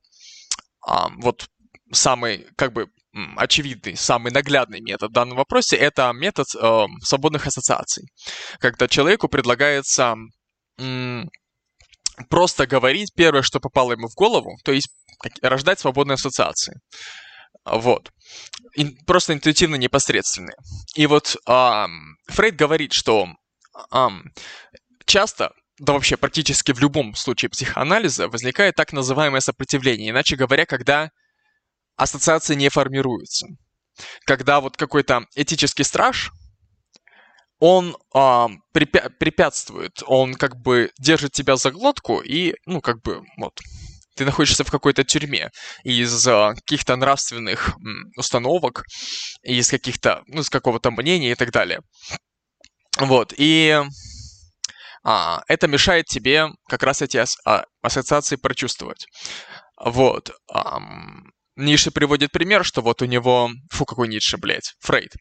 A: вот самый, как бы, очевидный, самый наглядный метод в данном вопросе – это метод э, свободных ассоциаций. Когда человеку предлагается э, просто говорить первое, что попало ему в голову, то есть рождать свободные ассоциации. Вот. И просто интуитивно непосредственные. И вот э, Фрейд говорит, что э, часто да вообще практически в любом случае психоанализа возникает так называемое сопротивление. Иначе говоря, когда ассоциации не формируются. Когда вот какой-то этический страж, он э, препя- препятствует, он как бы держит тебя за глотку и, ну, как бы, вот, ты находишься в какой-то тюрьме из э, каких-то нравственных м, установок, из каких-то, ну, из какого-то мнения и так далее. Вот, и а, это мешает тебе как раз эти ас- а, ассоциации прочувствовать. Вот. Ам, Ницше приводит пример, что вот у него... Фу, какой Ницше, блядь. Фрейд.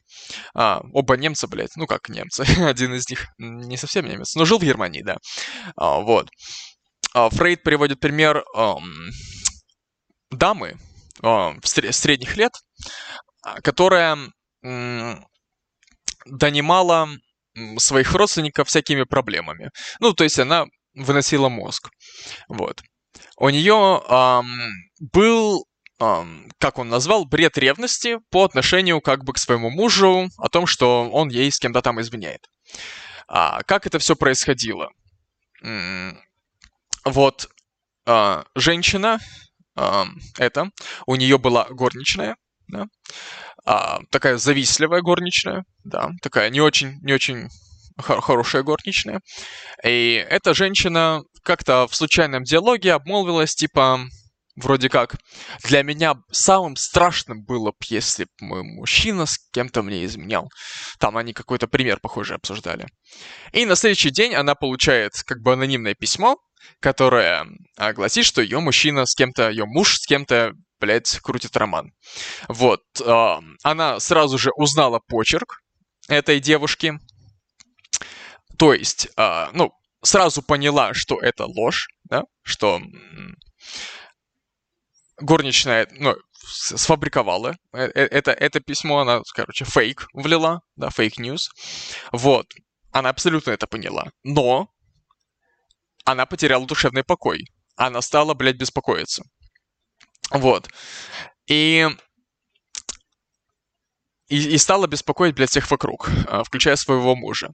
A: А, оба немца, блядь. Ну, как немцы. Один из них не совсем немец, но жил в Германии, да. А, вот. А, Фрейд приводит пример эм, дамы э, средних лет, а, которая э, донимала своих родственников всякими проблемами. Ну, то есть она выносила мозг. Вот. У нее эм, был как он назвал, бред ревности по отношению как бы к своему мужу о том, что он ей с кем-то там изменяет. А, как это все происходило? Вот а, женщина, а, это, у нее была горничная, да, а, такая завистливая горничная, да, такая не очень, не очень хорошая горничная. И эта женщина как-то в случайном диалоге обмолвилась, типа, вроде как, для меня самым страшным было бы, если бы мой мужчина с кем-то мне изменял. Там они какой-то пример, похоже, обсуждали. И на следующий день она получает как бы анонимное письмо, которое а, гласит, что ее мужчина с кем-то, ее муж с кем-то, блядь, крутит роман. Вот. Она сразу же узнала почерк этой девушки. То есть, э, ну, сразу поняла, что это ложь, да, что горничная, ну, сфабриковала э, э, это, это письмо, она, короче, фейк влила, да, fake news. Вот. Она абсолютно это поняла. Но она потеряла душевный покой. Она стала, блядь, беспокоиться. Вот. И и, и стала беспокоить, блядь, всех вокруг, а, включая своего мужа.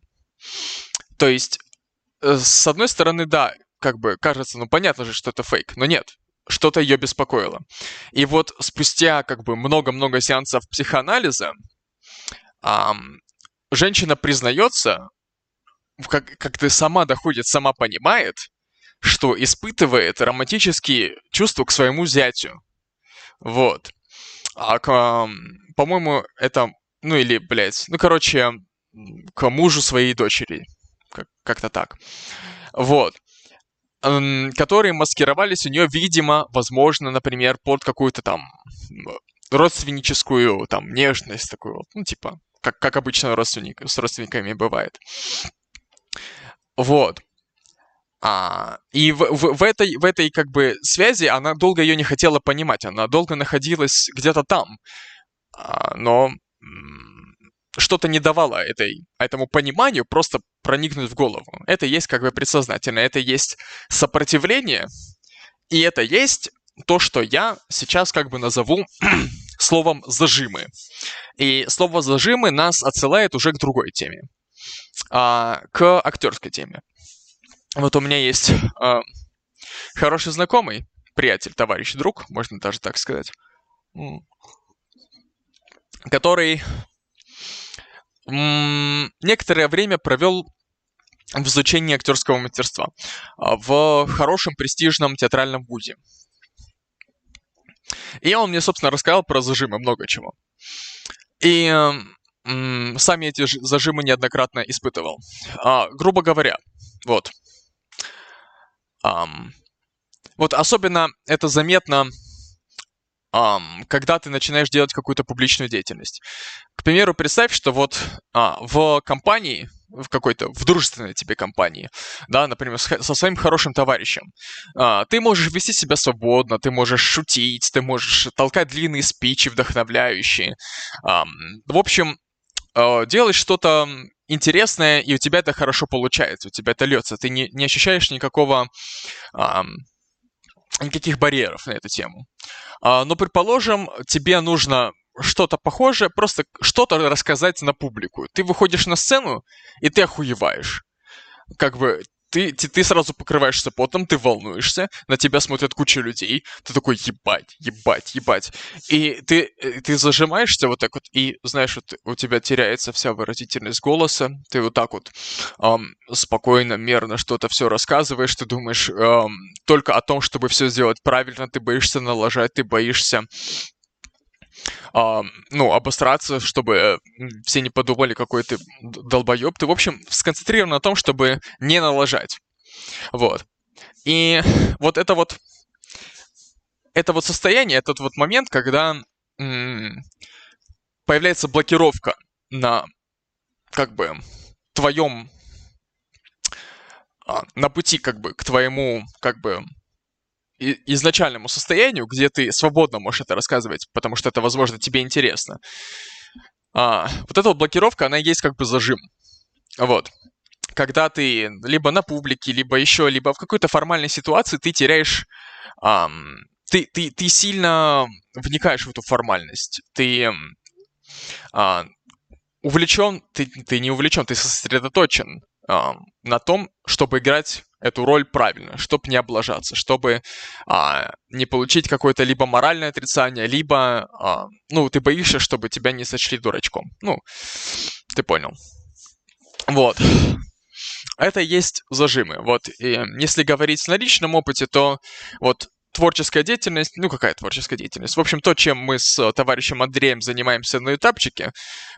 A: То есть, э, с одной стороны, да, как бы кажется, ну понятно же, что это фейк, но нет что-то ее беспокоило. И вот спустя как бы много-много сеансов психоанализа эм, женщина признается, как, как ты сама доходит, сама понимает, что испытывает романтические чувства к своему зятю. Вот. А к, по-моему, это, ну или, блядь, ну, короче, к мужу своей дочери. Как- как-то так. Вот которые маскировались у нее, видимо, возможно, например, под какую-то там родственническую там нежность такую, ну, типа, как, как обычно родственник, с родственниками бывает. Вот. А, и в, в, в, этой, в этой как бы связи она долго ее не хотела понимать, она долго находилась где-то там, а, но что-то не давало этой, этому пониманию просто проникнуть в голову. Это есть как бы предсознательно, это есть сопротивление, и это есть то, что я сейчас как бы назову словом «зажимы». И слово «зажимы» нас отсылает уже к другой теме, а, к актерской теме. Вот у меня есть э, хороший знакомый, приятель, товарищ, друг, можно даже так сказать, который некоторое время провел в изучении актерского мастерства а, в хорошем престижном театральном вузе. И он мне, собственно, рассказал про зажимы, много чего. И сами эти зажимы неоднократно испытывал. А, грубо говоря, вот, Um, вот особенно это заметно, um, когда ты начинаешь делать какую-то публичную деятельность. К примеру, представь, что вот а, в компании, в какой-то, в дружественной тебе компании, да, например, с, со своим хорошим товарищем, а, ты можешь вести себя свободно, ты можешь шутить, ты можешь толкать длинные спичи вдохновляющие. А, в общем, а, делать что-то интересное, и у тебя это хорошо получается, у тебя это льется. Ты не, не ощущаешь никакого, а, никаких барьеров на эту тему. А, но, предположим, тебе нужно что-то похожее, просто что-то рассказать на публику. Ты выходишь на сцену, и ты охуеваешь. Как бы ты, ты, ты сразу покрываешься потом, ты волнуешься, на тебя смотрят куча людей, ты такой ебать, ебать, ебать. И ты, э, ты зажимаешься вот так вот, и знаешь, вот у тебя теряется вся выразительность голоса, ты вот так вот эм, спокойно, мерно что-то все рассказываешь, ты думаешь эм, только о том, чтобы все сделать правильно, ты боишься налажать, ты боишься а, ну, обосраться, чтобы все не подумали, какой ты долбоеб. Ты, в общем, сконцентрирован на том, чтобы не налажать. Вот. И вот это вот, это вот состояние, этот вот момент, когда м- появляется блокировка на, как бы, твоем, а, на пути, как бы, к твоему, как бы, изначальному состоянию, где ты свободно можешь это рассказывать, потому что это, возможно, тебе интересно. А, вот эта вот блокировка, она есть как бы зажим. Вот. Когда ты либо на публике, либо еще, либо в какой-то формальной ситуации ты теряешь... Ам, ты, ты, ты сильно вникаешь в эту формальность. Ты а, увлечен, ты, ты не увлечен, ты сосредоточен на том, чтобы играть эту роль правильно, чтобы не облажаться, чтобы а, не получить какое-то либо моральное отрицание, либо, а, ну, ты боишься, чтобы тебя не сочли дурачком. Ну, ты понял. Вот. Это есть зажимы. Вот, и если говорить на личном опыте, то вот творческая деятельность, ну какая творческая деятельность? В общем, то, чем мы с товарищем Андреем занимаемся на этапчике,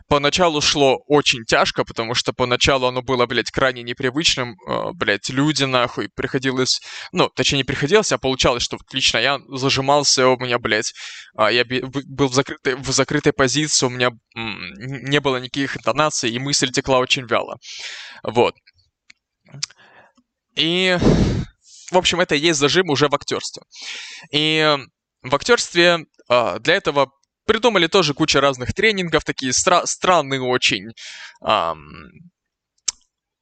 A: поначалу шло очень тяжко, потому что поначалу оно было, блядь, крайне непривычным, э, блядь, люди нахуй, приходилось, ну, точнее не приходилось, а получалось, что лично я зажимался, у меня, блядь, а, я был в закрытой, в закрытой позиции, у меня не было никаких интонаций, и мысль текла очень вяло. Вот. И в общем, это и есть зажим уже в актерстве. И в актерстве а, для этого придумали тоже куча разных тренингов, такие стра- странные очень а,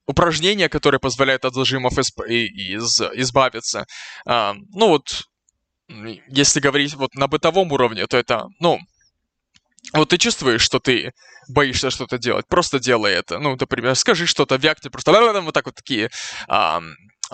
A: упражнения, которые позволяют от зажимов исп- из- избавиться. А, ну вот, если говорить вот на бытовом уровне, то это, ну, вот ты чувствуешь, что ты боишься что-то делать, просто делай это. Ну, например, скажи что-то, вякни, просто вот так вот такие а,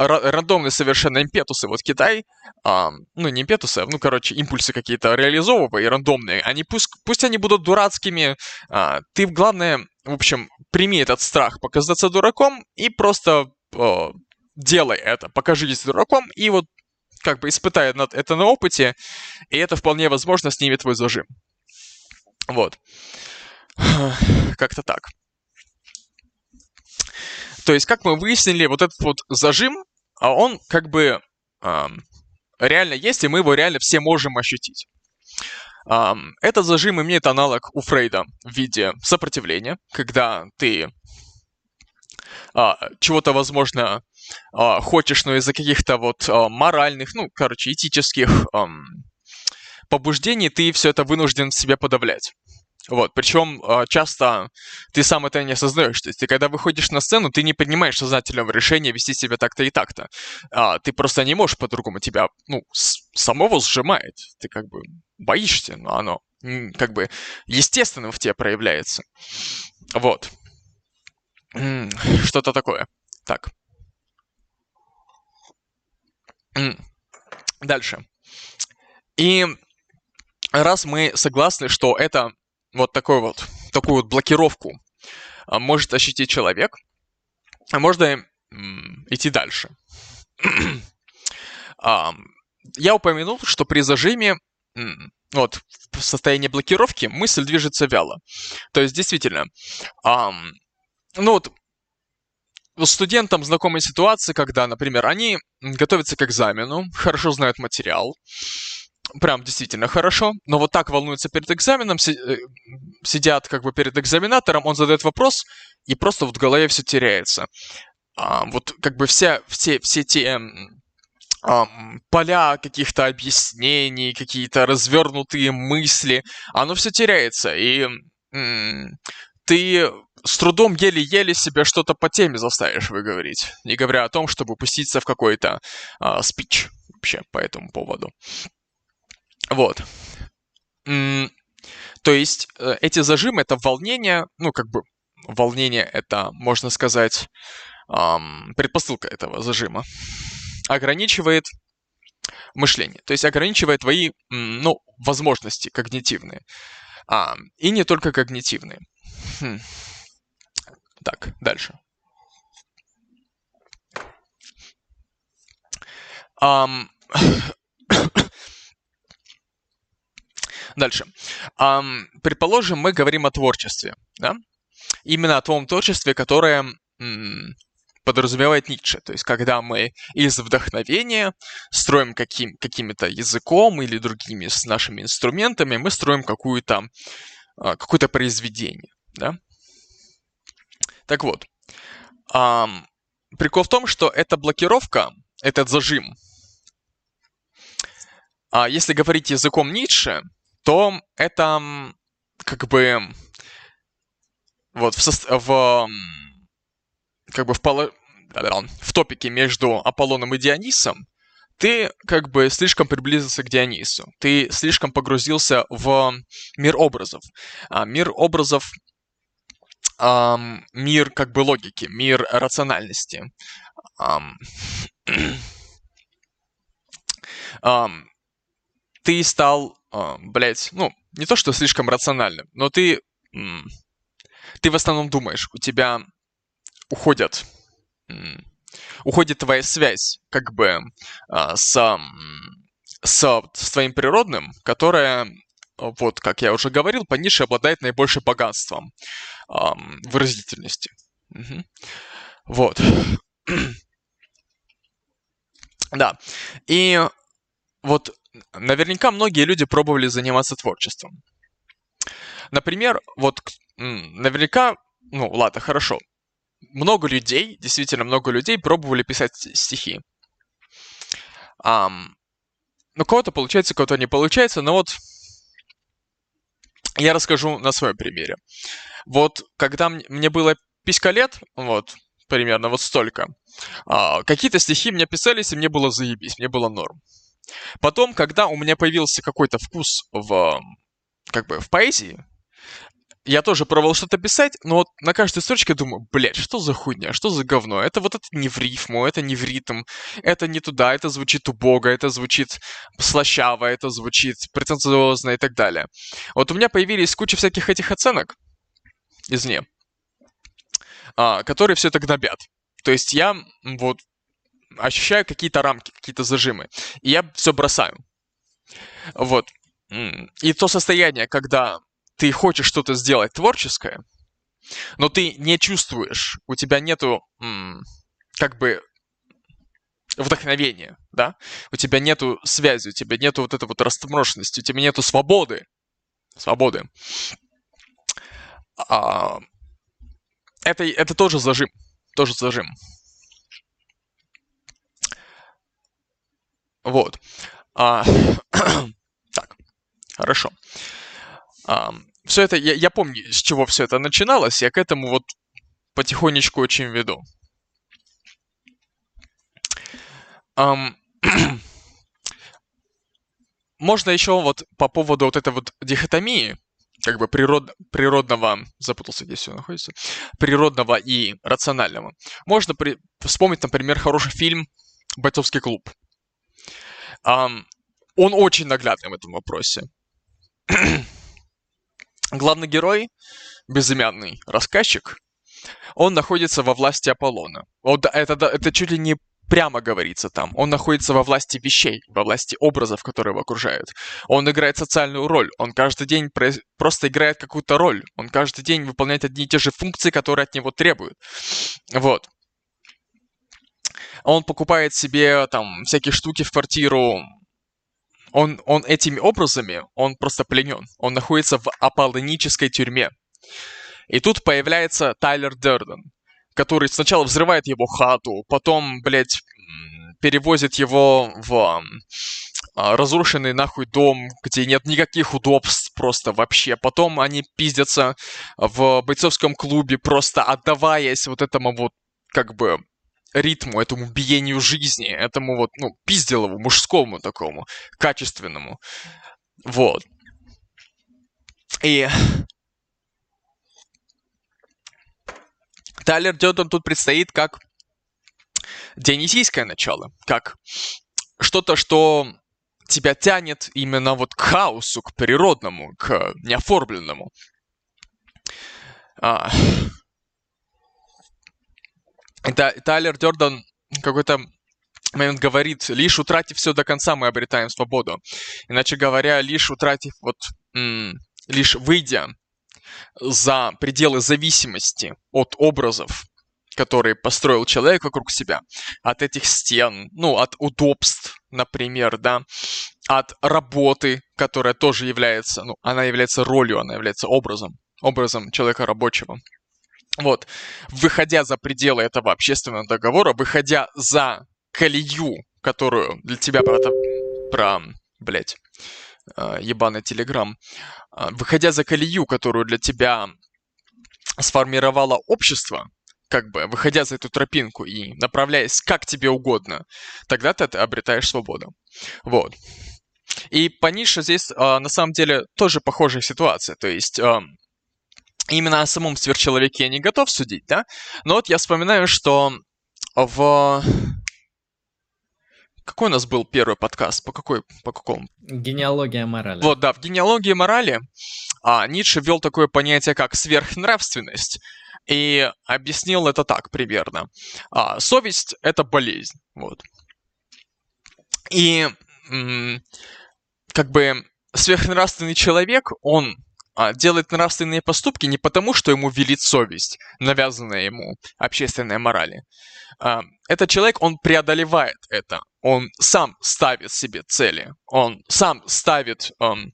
A: рандомные совершенно импетусы. Вот Китай, а, ну не импетусы, ну короче, импульсы какие-то реализовывая, рандомные, они пусть, пусть они будут дурацкими, а, ты главное, в общем, прими этот страх показаться дураком и просто а, делай это, покажитесь дураком и вот как бы испытай это на опыте, и это вполне возможно снимет твой зажим. Вот. Как-то так. То есть, как мы выяснили, вот этот вот зажим, а он как бы э, реально есть, и мы его реально все можем ощутить. Э, этот зажим имеет аналог у Фрейда в виде сопротивления, когда ты а, чего-то, возможно, а, хочешь, но из-за каких-то вот а, моральных, ну, короче, этических побуждений ты все это вынужден себе подавлять. Вот, причем а, часто ты сам это не осознаешь. То есть ты когда выходишь на сцену, ты не принимаешь сознательного решения вести себя так-то и так-то. А, ты просто не можешь по-другому. Тебя, ну, самого сжимает. Ты как бы боишься, но оно как бы естественно в тебе проявляется. Вот. Что-то такое. Так. Дальше. И раз мы согласны, что это вот такой вот, такую вот блокировку а, может ощутить человек, можно идти дальше. Я упомянул, что при зажиме, вот, в состоянии блокировки мысль движется вяло. То есть, действительно, ну вот, студентам знакомы ситуации, когда, например, они готовятся к экзамену, хорошо знают материал, прям действительно хорошо, но вот так волнуются перед экзаменом, э, сидят как бы перед экзаменатором, он задает вопрос, и просто вот в голове все теряется. А, вот как бы вся, все, все те а, поля каких-то объяснений, какие-то развернутые мысли, оно все теряется, и ты с трудом еле-еле себя что-то по теме заставишь выговорить, не говоря о том, чтобы пуститься в какой-то а, спич вообще по этому поводу. Вот. То есть э, эти зажимы — это волнение, ну, как бы волнение — это, можно сказать, предпосылка этого зажима, ограничивает мышление, то есть ограничивает твои, ну, возможности когнитивные. А, и не только когнитивные. Хм. Так, дальше. Um, Дальше. Предположим, мы говорим о творчестве, да? Именно о том творчестве, которое подразумевает Ницше. То есть, когда мы из вдохновения строим каким, каким-то языком или другими с нашими инструментами, мы строим какую-то, а, какое-то произведение, да? Так вот, um, прикол в том, что эта блокировка, этот зажим, а если говорить языком Ницше, то это как бы вот в, в как бы в, поло... в топике между Аполлоном и Дионисом ты как бы слишком приблизился к Дионису. Ты слишком погрузился в мир образов. А мир образов мир как бы логики, мир рациональности. ты стал э, блядь, ну, не то, что слишком рациональным, но ты, ты в основном думаешь, у тебя уходят, уходит твоя связь, как бы, э, с, с, с твоим природным, которая, вот, как я уже говорил, по нише обладает наибольшим богатством э, выразительности. Угу. Вот. да. И вот наверняка многие люди пробовали заниматься творчеством. Например, вот наверняка, ну ладно, хорошо. Много людей, действительно много людей пробовали писать стихи. Um, ну, кого-то получается, кого-то не получается, но вот я расскажу на своем примере. Вот когда мне было писька лет, вот, примерно вот столько, а, какие-то стихи мне писались, и мне было заебись, мне было норм. Потом, когда у меня появился какой-то вкус в, как бы, в поэзии, я тоже пробовал что-то писать, но вот на каждой строчке думаю, блядь, что за хуйня, что за говно? Это вот это не в рифму, это не в ритм, это не туда, это звучит убого, это звучит слащаво, это звучит претенциозно и так далее. Вот у меня появились куча всяких этих оценок извне, а, которые все это гнобят. То есть я вот ощущаю какие-то рамки, какие-то зажимы. И я все бросаю. Вот. И то состояние, когда ты хочешь что-то сделать творческое, но ты не чувствуешь, у тебя нету как бы вдохновения, да? У тебя нету связи, у тебя нету вот этой вот растворенности, у тебя нету свободы. Свободы. А, это, это тоже зажим. тоже зажим. Вот. А, так, хорошо. А, все это, я, я помню, с чего все это начиналось, я к этому вот потихонечку очень веду. Um, можно еще вот по поводу вот этой вот дихотомии, как бы природ, природного, запутался, где все находится, природного и рационального. Можно при, вспомнить, например, хороший фильм «Бойцовский клуб». Он очень наглядный в этом вопросе. Главный герой, безымянный рассказчик, он находится во власти Аполлона. Вот это, это чуть ли не прямо говорится там. Он находится во власти вещей, во власти образов, которые его окружают. Он играет социальную роль. Он каждый день просто играет какую-то роль. Он каждый день выполняет одни и те же функции, которые от него требуют. Вот. Он покупает себе там всякие штуки в квартиру. Он, он этими образами, он просто пленен. Он находится в аполлонической тюрьме. И тут появляется Тайлер Дерден, который сначала взрывает его хату, потом, блядь, перевозит его в а, разрушенный нахуй дом, где нет никаких удобств просто вообще. Потом они пиздятся в бойцовском клубе, просто отдаваясь вот этому вот, как бы, ритму, этому биению жизни, этому вот, ну, пизделову, мужскому такому, качественному. Вот. И Тайлер Дёрден тут предстоит как дионисийское начало, как что-то, что тебя тянет именно вот к хаосу, к природному, к неоформленному. А... Это Тайлер Дёрден какой-то момент говорит, лишь утратив все до конца, мы обретаем свободу. Иначе говоря, лишь утратив вот, лишь выйдя за пределы зависимости от образов, которые построил человек вокруг себя, от этих стен, ну, от удобств, например, да, от работы, которая тоже является, ну, она является ролью, она является образом, образом человека рабочего. Вот, выходя за пределы этого общественного договора, выходя за колею, которую для тебя про, про блядь, э, ебаный телеграм, э, выходя за колею, которую для тебя сформировало общество, как бы выходя за эту тропинку и направляясь как тебе угодно, тогда ты обретаешь свободу. Вот. И по нише здесь э, на самом деле тоже похожая ситуация. То есть э, именно о самом сверхчеловеке я не готов судить, да? Но вот я вспоминаю, что в какой у нас был первый подкаст? По какой? По какому?
B: Генеалогия морали.
A: Вот, да, в генеалогии морали а, Ницше ввел такое понятие, как сверхнравственность. И объяснил это так примерно. А, совесть — это болезнь. Вот. И как бы сверхнравственный человек, он делает нравственные поступки не потому, что ему велит совесть, навязанная ему общественной морали. А, этот человек, он преодолевает это он сам ставит себе цели, он сам ставит эм,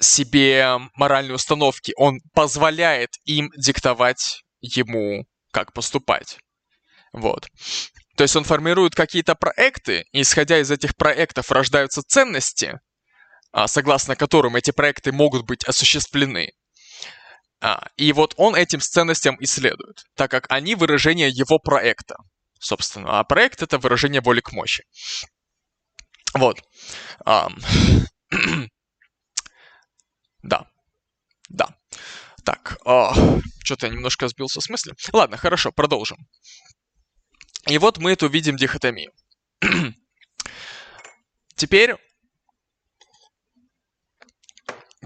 A: себе моральные установки, он позволяет им диктовать ему, как поступать. Вот. То есть он формирует какие-то проекты, и исходя из этих проектов рождаются ценности, а, согласно которым эти проекты могут быть осуществлены. А, и вот он этим ценностям исследует, так как они выражение его проекта собственно. А проект — это выражение воли к мощи. Вот. да. Да. Так, что-то я немножко сбился с мысли. Ладно, хорошо, продолжим. И вот мы эту видим дихотомию. Теперь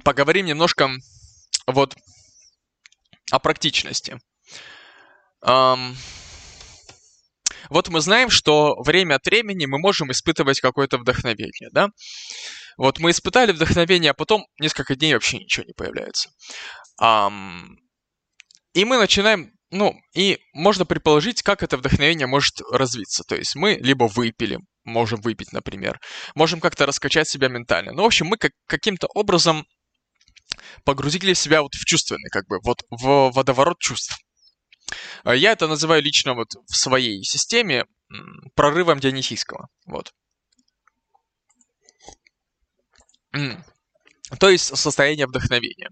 A: поговорим немножко вот о практичности. Um, вот мы знаем, что время от времени мы можем испытывать какое-то вдохновение, да? Вот мы испытали вдохновение, а потом несколько дней вообще ничего не появляется. Um, и мы начинаем, ну, и можно предположить, как это вдохновение может развиться. То есть мы либо выпили, можем выпить, например, можем как-то раскачать себя ментально. Ну, в общем, мы как, каким-то образом погрузили себя вот в чувственный, как бы, вот в водоворот чувств. А я это называю лично вот в своей системе прорывом Дионисийского. Вот. То есть состояние вдохновения.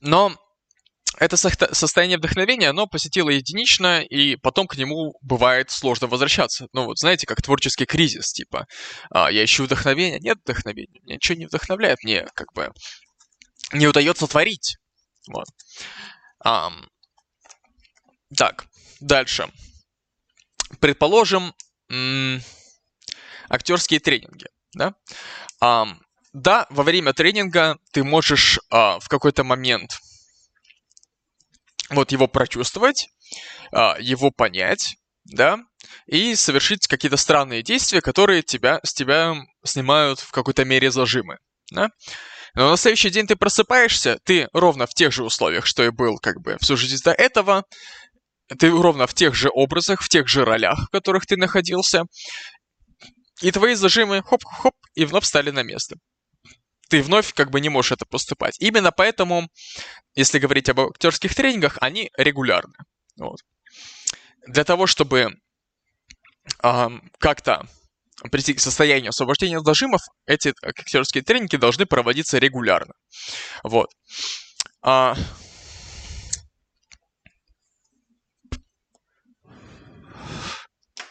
A: Но это состояние вдохновения, оно посетило единично, и потом к нему бывает сложно возвращаться. Ну вот, знаете, как творческий кризис, типа, а, я ищу вдохновения, нет вдохновения, меня ничего не вдохновляет, мне как бы не удается творить. Вот. Um, так, дальше. Предположим, актерские тренинги, да? Um, да, во время тренинга ты можешь uh, в какой-то момент вот его прочувствовать, uh, его понять, да, и совершить какие-то странные действия, которые тебя, с тебя снимают в какой-то мере зажимы, да. Но на следующий день ты просыпаешься, ты ровно в тех же условиях, что и был как бы всю жизнь до этого, ты ровно в тех же образах, в тех же ролях, в которых ты находился, и твои зажимы хоп-хоп и вновь стали на место. Ты вновь как бы не можешь это поступать. Именно поэтому, если говорить об актерских тренингах, они регулярны. Вот. Для того, чтобы э, как-то прийти к состоянию освобождения от зажимов, эти актерские тренинги должны проводиться регулярно. Вот. А...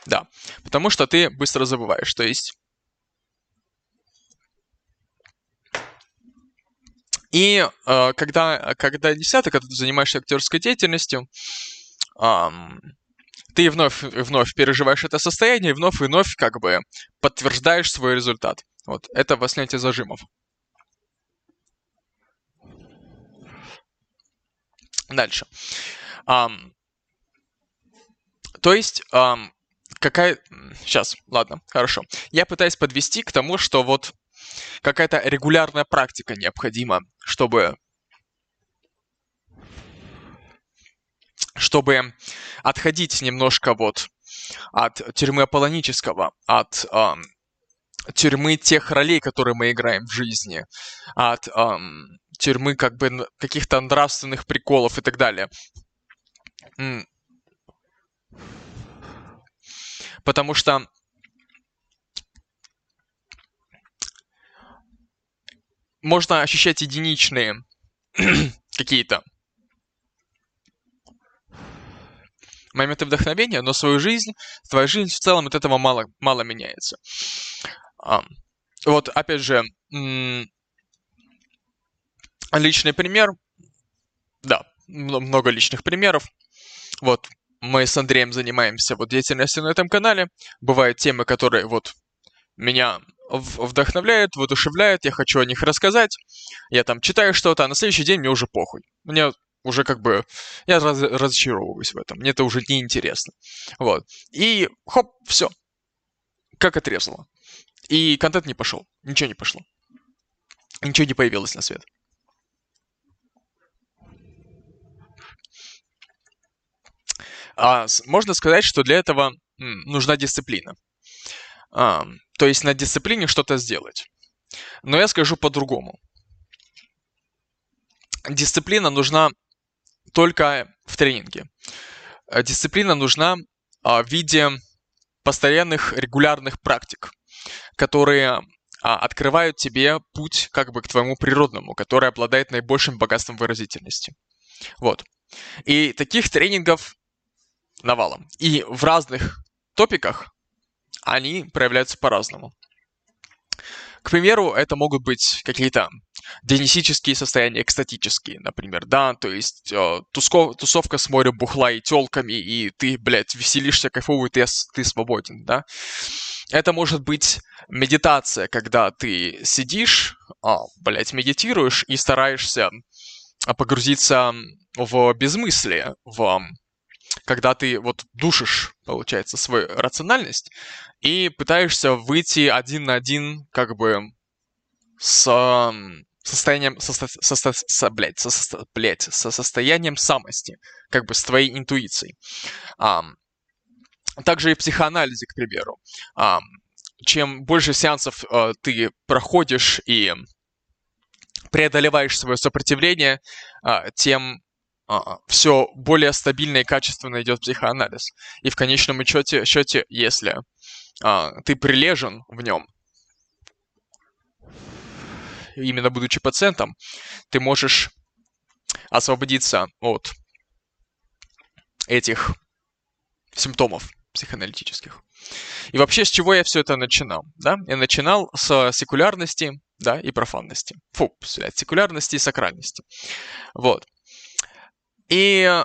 A: Да, потому что ты быстро забываешь, то есть... И э, когда, когда десятый, когда ты занимаешься актерской деятельностью, эм, ты вновь вновь переживаешь это состояние, и вновь и вновь как бы подтверждаешь свой результат. Вот, это во снятии зажимов. Дальше. Um, то есть, um, какая... Сейчас, ладно, хорошо. Я пытаюсь подвести к тому, что вот какая-то регулярная практика необходима, чтобы чтобы отходить немножко вот от тюрьмы аполлонического, от э, тюрьмы тех ролей, которые мы играем в жизни, от э, тюрьмы как бы каких-то нравственных приколов и так далее. Потому что можно ощущать единичные какие-то моменты вдохновения, но свою жизнь, твоя жизнь в целом от этого мало, мало меняется. А, вот, опять же, личный пример. Да, много личных примеров. Вот, мы с Андреем занимаемся вот деятельностью на этом канале. Бывают темы, которые вот меня вдохновляют, воодушевляют, я хочу о них рассказать. Я там читаю что-то, а на следующий день мне уже похуй. Мне уже как бы я раз, разочаровываюсь в этом. Мне это уже не интересно. Вот. И хоп, все. Как отрезало. И контент не пошел. Ничего не пошло. Ничего не появилось на свет. А, можно сказать, что для этого нужна дисциплина. А, то есть на дисциплине что-то сделать. Но я скажу по-другому. Дисциплина нужна только в тренинге. Э, дисциплина нужна а, в виде постоянных регулярных практик, которые а, открывают тебе путь как бы к твоему природному, который обладает наибольшим богатством выразительности. Вот. И таких тренингов навалом. И в разных топиках они проявляются по-разному. К примеру, это могут быть какие-то дионисические состояния, экстатические, например, да, то есть э, туско, тусовка с морем бухла и телками, и ты, блядь, веселишься, кайфовый, ты, ты свободен, да. Это может быть медитация, когда ты сидишь, а, блядь, медитируешь и стараешься погрузиться в безмыслие, в когда ты вот душишь, получается, свою рациональность и пытаешься выйти один на один, как бы, с состоянием, со, со, со, со, блядь, со, со, блядь, со состоянием самости, как бы с твоей интуицией. А, также и в психоанализе, к примеру. А, чем больше сеансов а, ты проходишь и преодолеваешь свое сопротивление, а, тем все более стабильно и качественно идет психоанализ. И в конечном счете, счете если а, ты прилежен в нем, именно будучи пациентом, ты можешь освободиться от этих симптомов психоаналитических. И вообще, с чего я все это начинал? Да? Я начинал с секулярности да, и профанности. Фу, секулярности и сакральности. Вот. И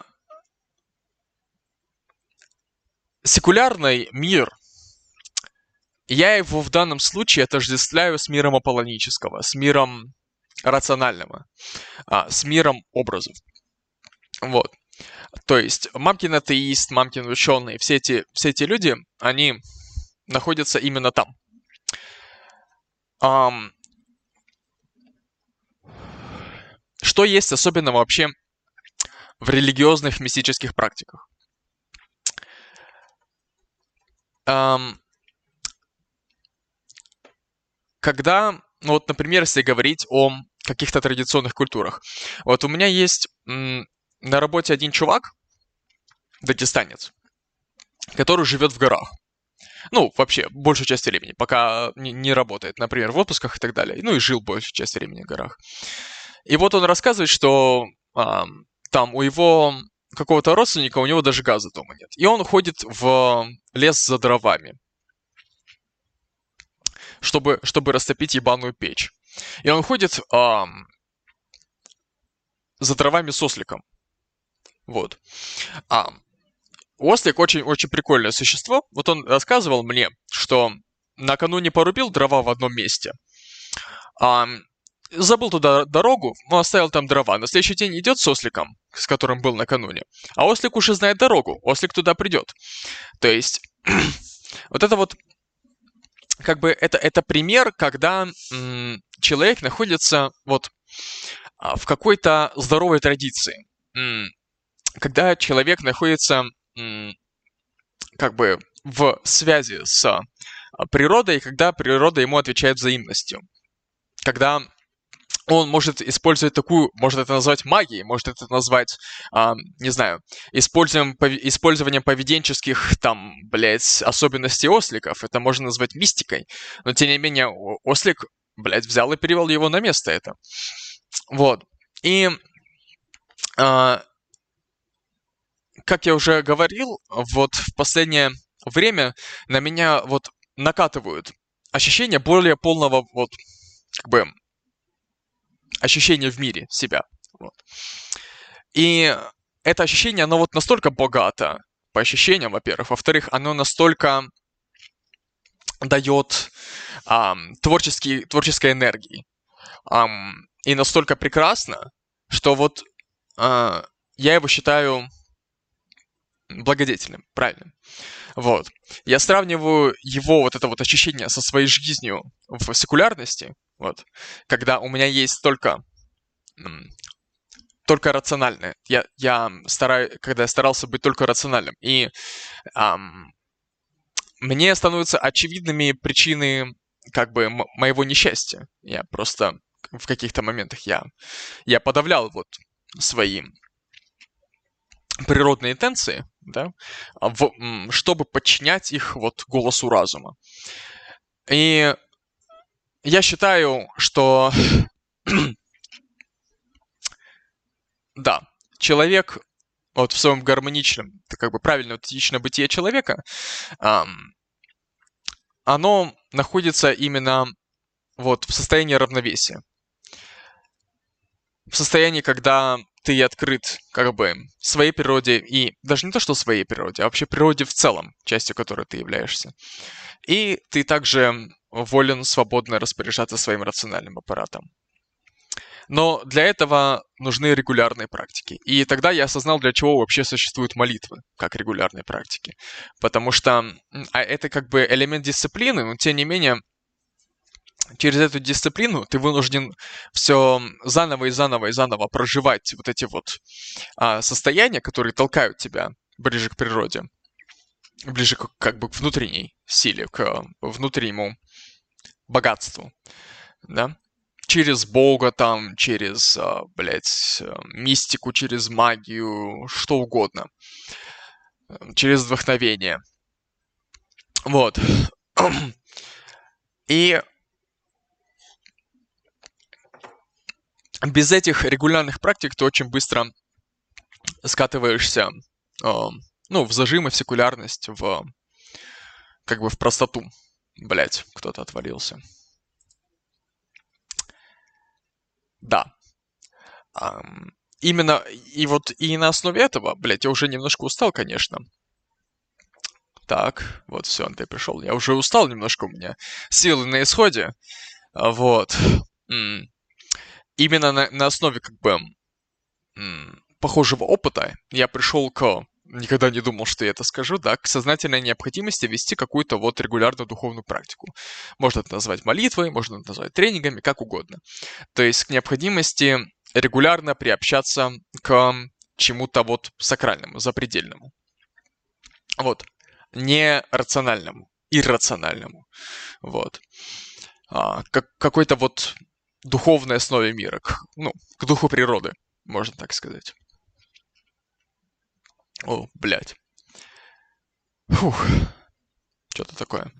A: секулярный мир, я его в данном случае отождествляю с миром аполлонического, с миром рационального, а, с миром образов. Вот. То есть мамкин атеист, мамкин ученый, все эти, все эти люди, они находятся именно там. Um, что есть особенно вообще в религиозных мистических практиках? Когда, ну вот, например, если говорить о каких-то традиционных культурах. Вот у меня есть на работе один чувак, дагестанец, который живет в горах. Ну, вообще, большую часть времени, пока не, работает, например, в отпусках и так далее. Ну и жил большую часть времени в горах. И вот он рассказывает, что там у его какого-то родственника, у него даже газа дома нет. И он ходит в лес за дровами, чтобы, чтобы растопить ебаную печь. И он ходит а, за дровами с осликом. Вот. А, ослик очень-очень прикольное существо. Вот он рассказывал мне, что накануне порубил дрова в одном месте. А, забыл туда дорогу, но оставил там дрова. На следующий день идет с осликом, с которым был накануне. А ослик уже знает дорогу, ослик туда придет. То есть, вот это вот, как бы, это, это пример, когда м- человек находится вот а, в какой-то здоровой традиции. М- когда человек находится как бы в связи с а, природой, когда природа ему отвечает взаимностью. Когда он может использовать такую, может это назвать магией, может это назвать, э, не знаю, использованием, использованием поведенческих, там, блядь, особенностей осликов. Это можно назвать мистикой. Но, тем не менее, ослик, блядь, взял и перевел его на место это. Вот. И э, как я уже говорил, вот в последнее время на меня вот накатывают ощущения более полного вот как бы ощущения в мире себя. Вот. И это ощущение, оно вот настолько богато по ощущениям, во-первых. Во-вторых, оно настолько дает um, творческий, творческой энергии. Um, и настолько прекрасно, что вот uh, я его считаю благодетельным, правильно. Вот. Я сравниваю его вот это вот ощущение со своей жизнью в секулярности, вот, когда у меня есть только только рациональное. Я, я стараюсь, когда я старался быть только рациональным. И ам, мне становятся очевидными причины как бы моего несчастья. Я просто в каких-то моментах я, я подавлял вот свои природные интенции, да, в, чтобы подчинять их вот голосу разума. И я считаю, что да, человек вот в своем гармоничном, как бы правильно этичное бытие человека, оно находится именно вот в состоянии равновесия. В состоянии, когда ты открыт как бы своей природе и даже не то, что своей природе, а вообще природе в целом, частью которой ты являешься. И ты также волен свободно распоряжаться своим рациональным аппаратом. Но для этого нужны регулярные практики. И тогда я осознал, для чего вообще существуют молитвы, как регулярные практики. Потому что а это как бы элемент дисциплины, но тем не менее через эту дисциплину ты вынужден все заново и заново и заново проживать вот эти вот а, состояния, которые толкают тебя ближе к природе, ближе к, как бы к внутренней силе, к внутреннему богатству, да, через бога там, через, а, блядь, э, мистику, через магию, что угодно. Через вдохновение. Вот. И без этих регулярных практик ты очень быстро скатываешься, э, ну, в зажимы, в секулярность, в как бы в простоту. Блять, кто-то отвалился. Да. Именно, и вот и на основе этого, блять, я уже немножко устал, конечно. Так, вот все, ты пришел. Я уже устал немножко, у меня силы на исходе. А, вот. Именно на, на основе, как бы, похожего опыта я пришел к никогда не думал, что я это скажу, да, к сознательной необходимости вести какую-то вот регулярную духовную практику. Можно это назвать молитвой, можно это назвать тренингами, как угодно. То есть к необходимости регулярно приобщаться к чему-то вот сакральному, запредельному. Вот. Не рациональному, иррациональному. Вот. А, как какой-то вот духовной основе мира, к, ну, к духу природы, можно так сказать. О, блядь. Фух. Что-то такое.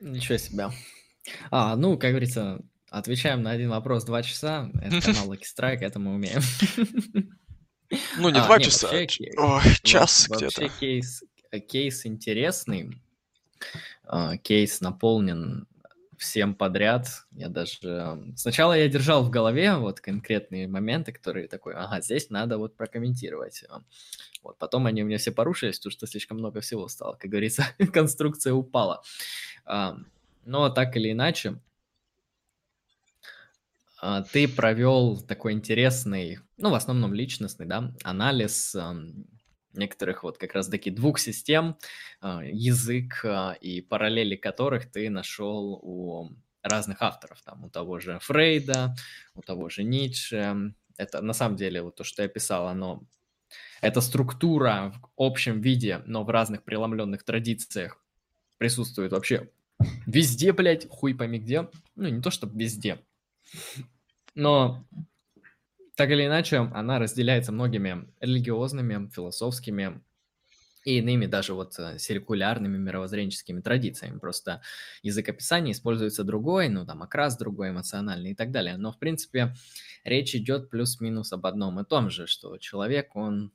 B: Ничего себе. А, ну, как говорится, отвечаем на один вопрос два часа. Это канал Lucky Strike, это мы умеем.
A: Ну, не а, два часа. Ой, час где-то.
B: Вообще кейс, кейс интересный. А, кейс наполнен всем подряд. Я даже... Сначала я держал в голове вот конкретные моменты, которые такой, ага, здесь надо вот прокомментировать. Вот, потом они у меня все порушились, потому что слишком много всего стало. Как говорится, конструкция упала. А, но так или иначе, а, ты провел такой интересный, ну, в основном личностный, да, анализ некоторых вот как раз-таки двух систем, а, язык и параллели которых ты нашел у разных авторов, там, у того же Фрейда, у того же Ницше. Это на самом деле вот то, что я писал, оно эта структура в общем виде, но в разных преломленных традициях присутствует вообще везде, блядь, хуй пойми где. Ну, не то, чтобы везде. Но так или иначе, она разделяется многими религиозными, философскими и иными даже вот э, циркулярными мировоззренческими традициями. Просто язык описания используется другой, ну там окрас другой, эмоциональный и так далее. Но в принципе речь идет плюс-минус об одном и том же, что человек, он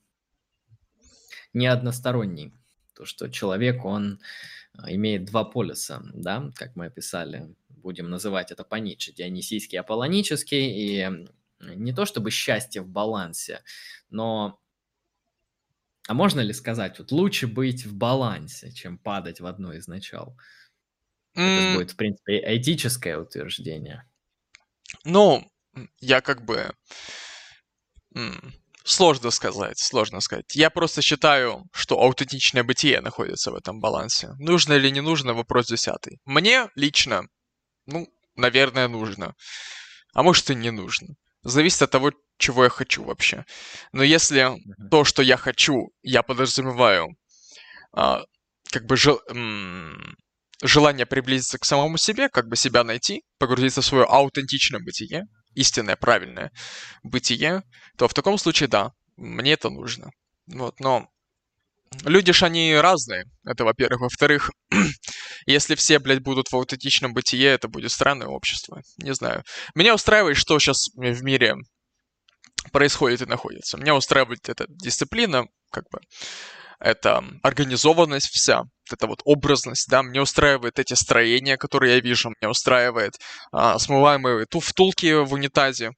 B: не односторонний. То, что человек, он а, имеет два полюса, да, как мы описали, будем называть это по Ницше, дионисийский и аполлонический, и не то чтобы счастье в балансе, но а можно ли сказать, вот лучше быть в балансе, чем падать в одно из начал? Это будет, в принципе, этическое утверждение.
A: Ну, я как бы Сложно сказать, сложно сказать. Я просто считаю, что аутентичное бытие находится в этом балансе. Нужно или не нужно, вопрос десятый. Мне лично, ну, наверное, нужно. А может и не нужно. Зависит от того, чего я хочу вообще. Но если то, что я хочу, я подразумеваю, а, как бы жел, м- желание приблизиться к самому себе, как бы себя найти, погрузиться в свое аутентичное бытие, истинное, правильное бытие, то в таком случае да, мне это нужно. Вот, но люди ж они разные, это во-первых. Во-вторых, если все, блядь, будут в аутентичном бытие, это будет странное общество. Не знаю. Меня устраивает, что сейчас в мире происходит и находится. Меня устраивает эта дисциплина, как бы, это организованность вся, эта вот образность, да, мне устраивает эти строения, которые я вижу, мне устраивает а, смываемые ту втулки в унитазе,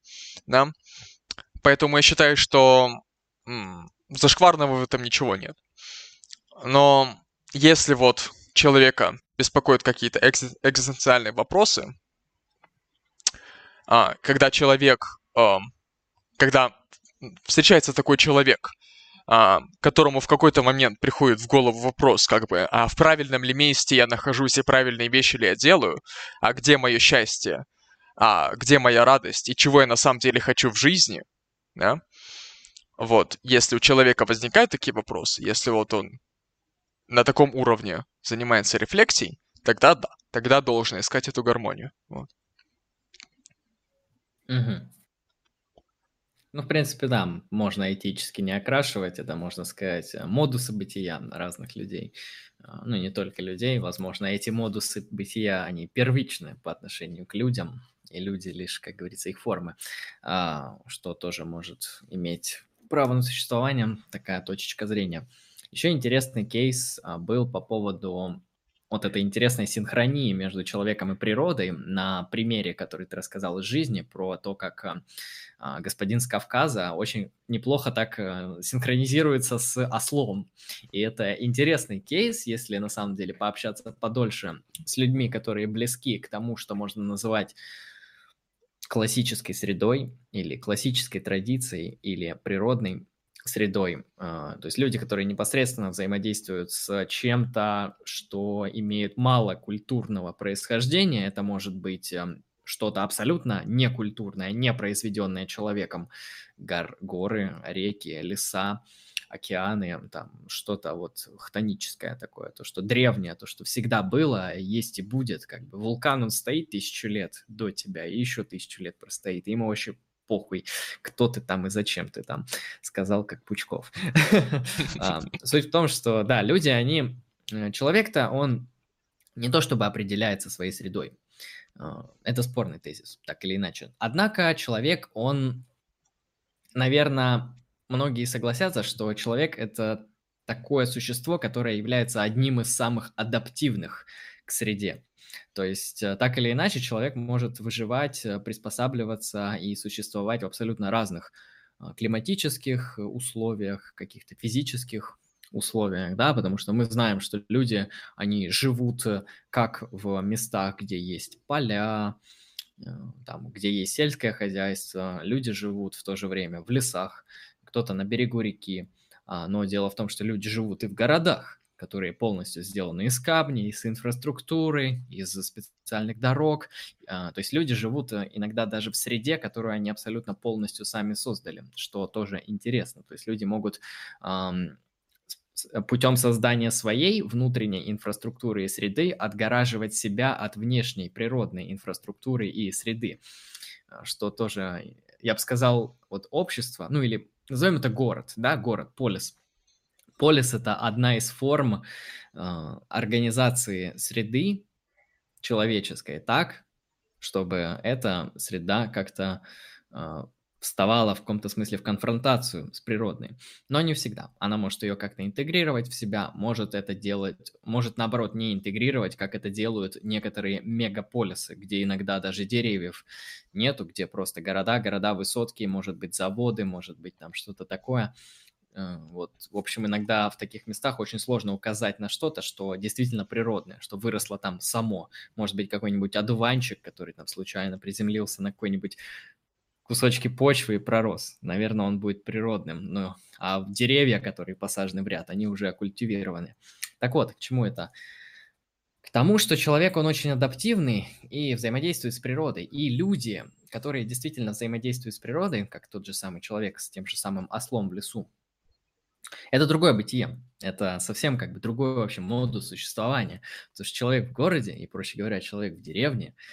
A: да, поэтому я считаю, что м- зашкварного в этом ничего нет. Но если вот человека беспокоят какие-то экз- экзистенциальные вопросы, а, когда человек, а, когда встречается такой человек, которому в какой-то момент приходит в голову вопрос, как бы, а в правильном ли месте я нахожусь и правильные вещи ли я делаю, а где мое счастье, а где моя радость и чего я на самом деле хочу в жизни, да? Вот, если у человека возникают такие вопросы, если вот он на таком уровне занимается рефлексией, тогда да, тогда должен искать эту гармонию. Вот.
B: Мгм. Ну, в принципе, да, можно этически не окрашивать, это, можно сказать, э, модусы бытия разных людей. А, ну, не только людей, возможно, эти модусы бытия, они первичны по отношению к людям, и люди лишь, как говорится, их формы, а, что тоже может иметь право на существование, такая точечка зрения. Еще интересный кейс а, был по поводу вот этой интересной синхронии между человеком и природой на примере, который ты рассказал из жизни, про то, как а, а, господин с Кавказа очень неплохо так а, синхронизируется с ослом. И это интересный кейс, если на самом деле пообщаться подольше с людьми, которые близки к тому, что можно называть классической средой или классической традицией или природной средой. А, то есть люди, которые непосредственно взаимодействуют с чем-то, что имеет мало культурного происхождения, это может быть эм, что-то абсолютно некультурное, не произведенное человеком. Гор, горы, реки, леса, океаны, там что-то вот хтоническое такое, то, что древнее, то, что всегда было, есть и будет. Как бы вулкан, он стоит тысячу лет до тебя, и еще тысячу лет простоит. И ему вообще похуй, кто ты там и зачем ты там, сказал как Пучков. Суть в том, что, да, люди, они... Э, человек-то, он не то чтобы определяется своей средой. А, это спорный тезис, так или иначе. Однако человек, он, наверное, многие согласятся, что человек – это такое существо, которое является одним из самых адаптивных к среде. То есть, э, так или иначе, человек может выживать, э, приспосабливаться и существовать в абсолютно разных а, климатических условиях, каких-то физических условиях, да, потому что мы знаем, что люди, они живут э, как в местах, где есть поля, там, где есть сельское хозяйство, люди живут в то же время в лесах, кто-то на берегу реки, а, но дело в том, что люди живут и в городах, которые полностью сделаны из камней, из инфраструктуры, из специальных дорог. А, то есть люди живут э, иногда даже в среде, которую они абсолютно полностью сами создали, что тоже интересно. То есть люди могут путем создания своей внутренней инфраструктуры и среды отгораживать себя от внешней природной инфраструктуры и среды, а, что тоже, я бы сказал, вот общество, ну или назовем это город, да, город, полис – Полис – это одна из форм э, организации среды человеческой так, чтобы эта среда как-то э, вставала в каком-то смысле в конфронтацию с природной. Но не всегда. Она может ее как-то интегрировать в себя, может это делать, может наоборот не интегрировать, как это делают некоторые мегаполисы, где иногда даже деревьев нету, где просто города, города высотки, может быть заводы, может быть там что-то такое. Э, вот, в общем, иногда в таких местах очень сложно указать на что-то, что действительно природное, что выросло там само. Может быть, какой-нибудь одуванчик, который там случайно приземлился на какой-нибудь кусочки почвы и пророс. Наверное, он будет природным. Ну, а деревья, которые посажены в ряд, они уже культивированы. Так вот, к чему это? К тому, что человек, он очень адаптивный и взаимодействует с природой. И люди, которые действительно взаимодействуют с природой, как тот же самый человек с тем же самым ослом в лесу, это другое бытие. Это совсем как бы другой вообще модус существования. Потому что человек в городе и, проще говоря, человек в деревне –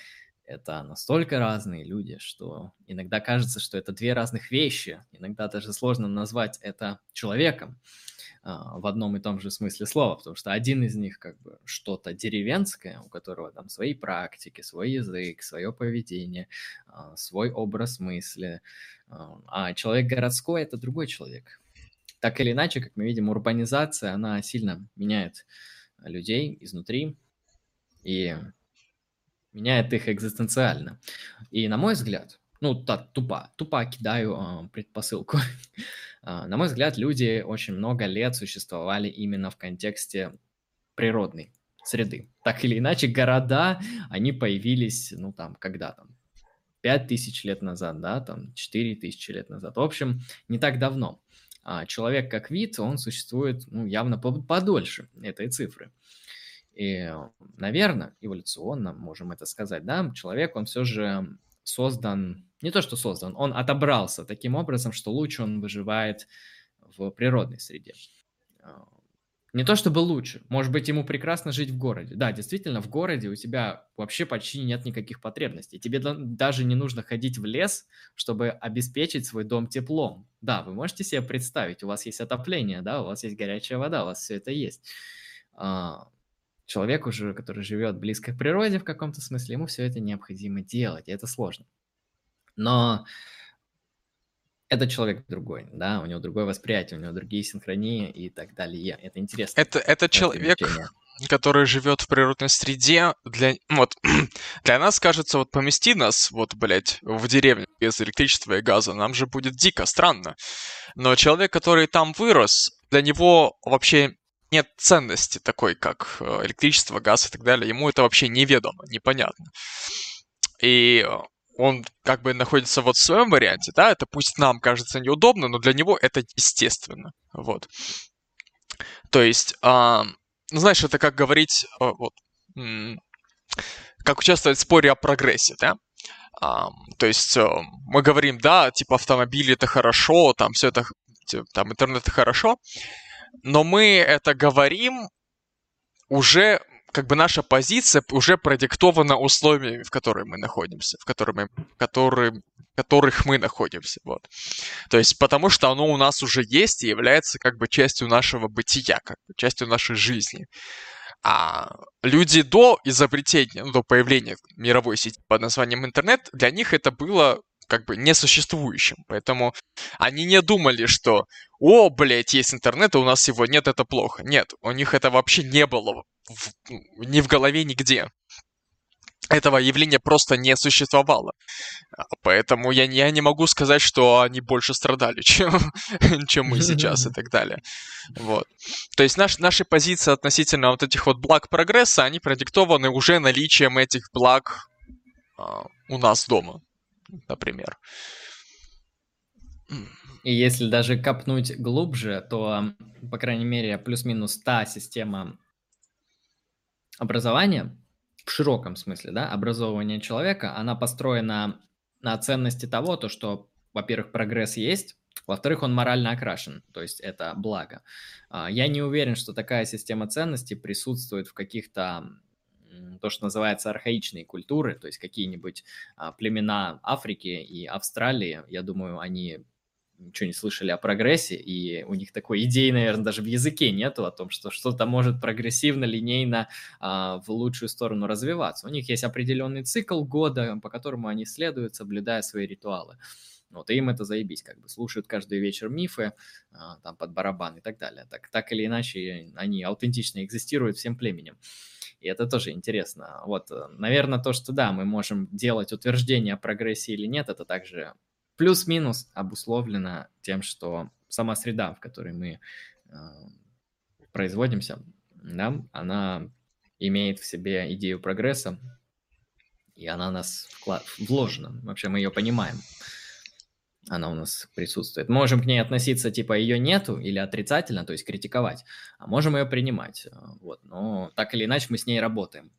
B: это настолько разные люди, что иногда кажется, что это две разных вещи. Иногда даже сложно назвать это человеком а, в одном и том же смысле слова, потому что один из них как бы что-то деревенское, у которого там свои практики, свой язык, свое поведение, а, свой образ мысли, а, а человек городской – это другой человек – так или иначе, как мы видим, урбанизация, она сильно меняет людей изнутри и меняет их экзистенциально. И на мой взгляд, ну, так, тупо, тупо кидаю э, предпосылку. э, на мой взгляд, люди очень много лет существовали именно в контексте природной среды. Так или иначе, города, они появились, ну, там, когда там, 5 тысяч лет назад, да, там, 4 тысячи лет назад. В общем, не так давно а человек как вид, он существует ну, явно подольше этой цифры. И, наверное, эволюционно, можем это сказать, да, человек, он все же создан, не то что создан, он отобрался таким образом, что лучше он выживает в природной среде. Не то чтобы лучше, может быть, ему прекрасно жить в городе. Да, действительно, в городе у тебя вообще почти нет никаких потребностей. Тебе даже не нужно ходить в лес, чтобы обеспечить свой дом теплом. Да, вы можете себе представить, у вас есть отопление, да, у вас есть горячая вода, у вас все это есть. А, человек уже, который живет близко к природе в каком-то смысле, ему все это необходимо делать, и это сложно. Но этот человек другой, да, у него другое восприятие, у него другие синхронии и так далее. Это интересно.
A: Это, это человек, который живет в природной среде, для, вот, для нас, кажется, вот помести нас, вот, блядь, в деревню без электричества и газа, нам же будет дико, странно. Но человек, который там вырос, для него вообще нет ценности такой, как э, электричество, газ и так далее. Ему это вообще неведомо, непонятно. И он как бы находится вот в своем варианте, да, это пусть нам кажется неудобно, но для него это естественно, вот. То есть, а, ну, знаешь, это как говорить, а, вот, как участвовать в споре о прогрессе, да, а, то есть а, мы говорим, да, типа автомобили это хорошо, там все это, там интернет это хорошо, но мы это говорим уже как бы наша позиция уже продиктована условиями, в которых мы находимся, в которых мы, которые, которых мы находимся. Вот. То есть потому что оно у нас уже есть и является как бы частью нашего бытия, как бы частью нашей жизни. А люди до изобретения, ну, до появления мировой сети под названием интернет, для них это было как бы несуществующим. Поэтому они не думали, что «О, блядь, есть интернет, а у нас его нет, это плохо». Нет, у них это вообще не было в, ни в голове, нигде. Этого явления просто не существовало. А, поэтому я, я не могу сказать, что они больше страдали, чем, чем мы сейчас и так далее. Вот. То есть наш, наши позиции относительно вот этих вот благ прогресса, они продиктованы уже наличием этих благ а, у нас дома например.
B: И если даже копнуть глубже, то, по крайней мере, плюс-минус та система образования, в широком смысле, да, образования человека, она построена на ценности того, то, что, во-первых, прогресс есть, во-вторых, он морально окрашен, то есть это благо. А, я не уверен, что такая система ценностей присутствует в каких-то то, что называется архаичные культуры, то есть какие-нибудь а, племена Африки и Австралии, я думаю, они ничего не слышали о прогрессе, и у них такой идеи, наверное, даже в языке нету о том, что что-то может прогрессивно, линейно а, в лучшую сторону развиваться. У них есть определенный цикл года, по которому они следуют, соблюдая свои ритуалы. Вот, и им это заебись, как бы слушают каждый вечер мифы, а, там под барабан и так далее. Так, так или иначе, они аутентично экзистируют всем племенем. И это тоже интересно. Вот, наверное, то, что да, мы можем делать утверждение о прогрессе или нет, это также плюс-минус обусловлено тем, что сама среда, в которой мы э, производимся, да, она имеет в себе идею прогресса, и она у нас вклад... вложена. Вообще мы ее понимаем она у нас присутствует. Можем к ней относиться, типа, ее нету или отрицательно, то есть критиковать, а можем ее принимать. Э, вот. Но так или иначе мы с ней работаем.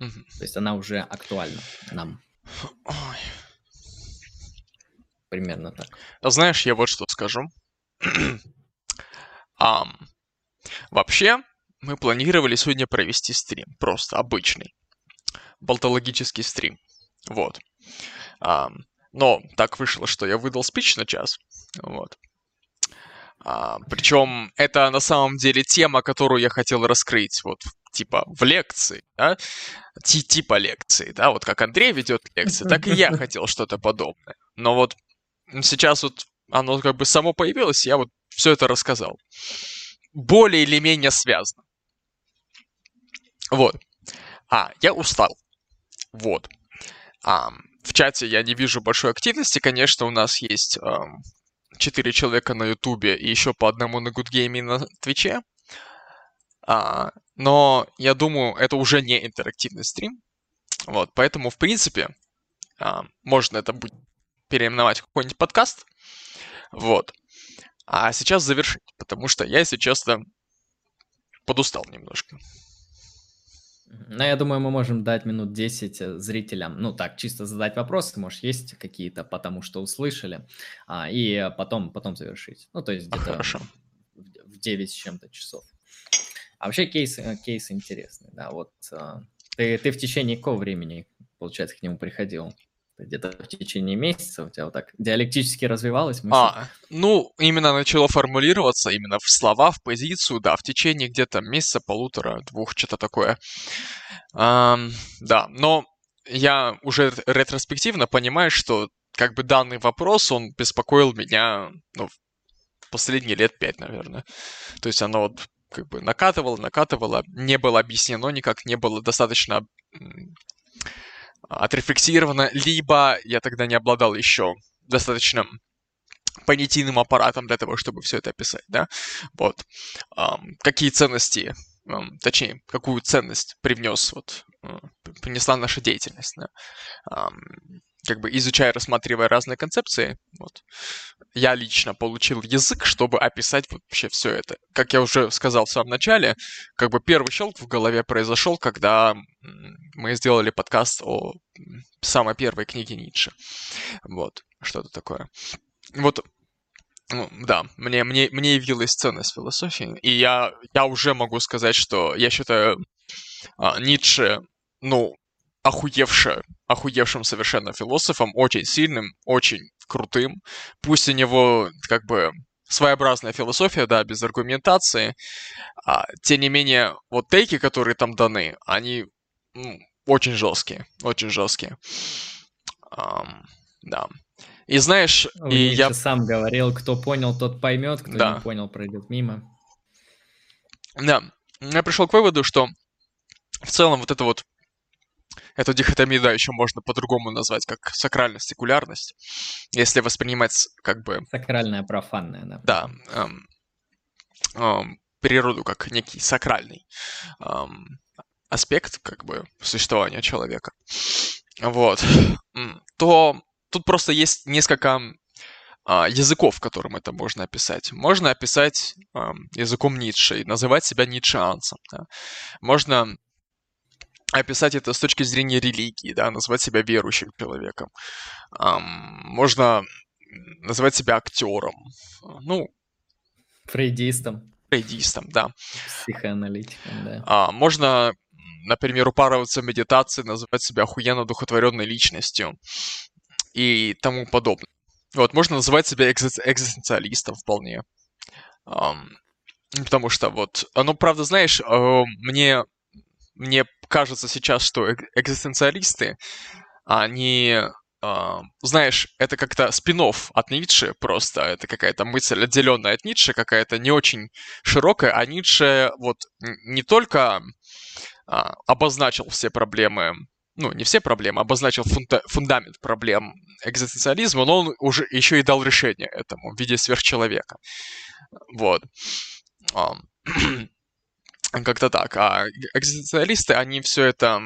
B: Угу. То есть она уже актуальна нам. Ой. Примерно так.
A: А знаешь, я вот что скажу. um, вообще, мы планировали сегодня провести стрим. Просто обычный. Болтологический стрим. Вот. Um, но так вышло, что я выдал спич на час. Вот. А, причем это на самом деле тема, которую я хотел раскрыть вот типа в лекции, да, Ти типа лекции, да, вот как Андрей ведет лекции, так и я хотел что-то подобное. Но вот сейчас вот оно как бы само появилось, я вот все это рассказал. Более или менее связано. Вот. А, я устал. Вот. А, в чате я не вижу большой активности. Конечно, у нас есть четыре человека на Ютубе и еще по одному на Game и на Твиче. А, но я думаю, это уже не интерактивный стрим. Вот, поэтому, в принципе, а, можно это будет переименовать какой-нибудь подкаст. Вот. А сейчас завершить, потому что я, если честно, подустал немножко.
B: Ну, я думаю, мы можем дать минут 10 э, зрителям, ну так, чисто задать вопросы, может, есть какие-то, потому что услышали, а, и потом, потом завершить. Ну, то есть где-то Хорошо. в 9 с чем-то часов. А вообще кейс, э, кейс интересный, да, вот а, ты, ты в течение какого времени, получается, к нему приходил? Где-то в течение месяца у тебя вот так диалектически развивалась мысль?
A: А, ну, именно начало формулироваться, именно в слова, в позицию, да, в течение где-то месяца, полутора, двух, что-то такое. Ам, да, но я уже ретроспективно понимаю, что как бы данный вопрос, он беспокоил меня, ну, последние лет пять, наверное. То есть оно вот как бы накатывало, накатывало, не было объяснено никак, не было достаточно отрефлексировано, либо я тогда не обладал еще достаточно понятийным аппаратом для того, чтобы все это описать, да, вот, какие ценности, точнее, какую ценность привнес, вот, uh, принесла наша деятельность, да, как бы изучая, рассматривая разные концепции, вот, я лично получил язык, чтобы описать вообще все это. Как я уже сказал в самом начале, как бы первый щелк в голове произошел, когда мы сделали подкаст о самой первой книге Ницше. Вот, что-то такое. Вот, ну, да, мне, мне, мне явилась ценность философии, и я, я уже могу сказать, что я считаю а, Ницше, ну, охуевше, охуевшим совершенно философом, очень сильным, очень крутым. Пусть у него как бы своеобразная философия, да, без аргументации. А, тем не менее, вот тейки, которые там даны, они ну, очень жесткие, очень жесткие. Um, да. И знаешь,
B: ну,
A: и я
B: сам говорил, кто понял, тот поймет, кто да. не понял, пройдет мимо.
A: Да. Я пришел к выводу, что в целом вот это вот Эту дихотомию, да, еще можно по-другому назвать, как сакральность, секулярность, если воспринимать как бы...
B: Сакральная, профанная, да.
A: Да. Эм, эм, природу как некий сакральный эм, аспект как бы существования человека. Вот. То тут просто есть несколько а, языков, которым это можно описать. Можно описать э, языком Ницше и называть себя ницшеанцем. Да? Можно описать это с точки зрения религии, да, назвать себя верующим человеком. Можно назвать себя актером. Ну,
B: фрейдистом.
A: Фрейдистом, да.
B: Психоаналитиком, да.
A: А, можно, например, упарываться в медитации, называть себя охуенно духотворенной личностью и тому подобное. Вот, можно называть себя экзи- экзистенциалистом вполне. Um, потому что вот, ну, правда, знаешь, uh, мне мне кажется сейчас, что экзистенциалисты, они, э, знаешь, это как-то спин от Ницше просто, это какая-то мысль отделенная от Ницше, какая-то не очень широкая, а Ницше вот не только э, обозначил все проблемы, ну, не все проблемы, обозначил фунда- фундамент проблем экзистенциализма, но он уже еще и дал решение этому в виде сверхчеловека. Вот. Как-то так. А экзистенциалисты, они все это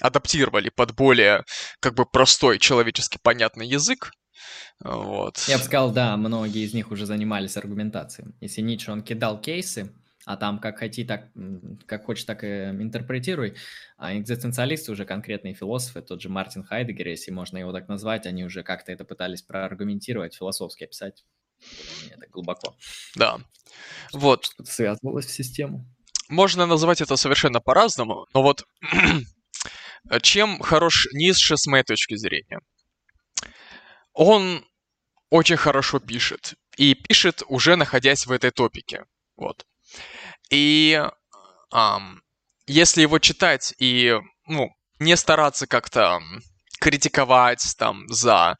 A: адаптировали под более как бы простой человечески понятный язык. Вот.
B: Я бы сказал, да, многие из них уже занимались аргументацией. Если Ницше, он кидал кейсы, а там как хоти, так, как хочешь, так и интерпретируй. А экзистенциалисты уже конкретные философы, тот же Мартин Хайдегер, если можно его так назвать, они уже как-то это пытались проаргументировать, философски описать. Это глубоко.
A: Да. Вот.
B: Что-то связывалось в систему.
A: Можно назвать это совершенно по-разному, но вот чем хорош Ницше с моей точки зрения? Он очень хорошо пишет. И пишет уже находясь в этой топике. Вот. И эм, если его читать и ну, не стараться как-то критиковать там за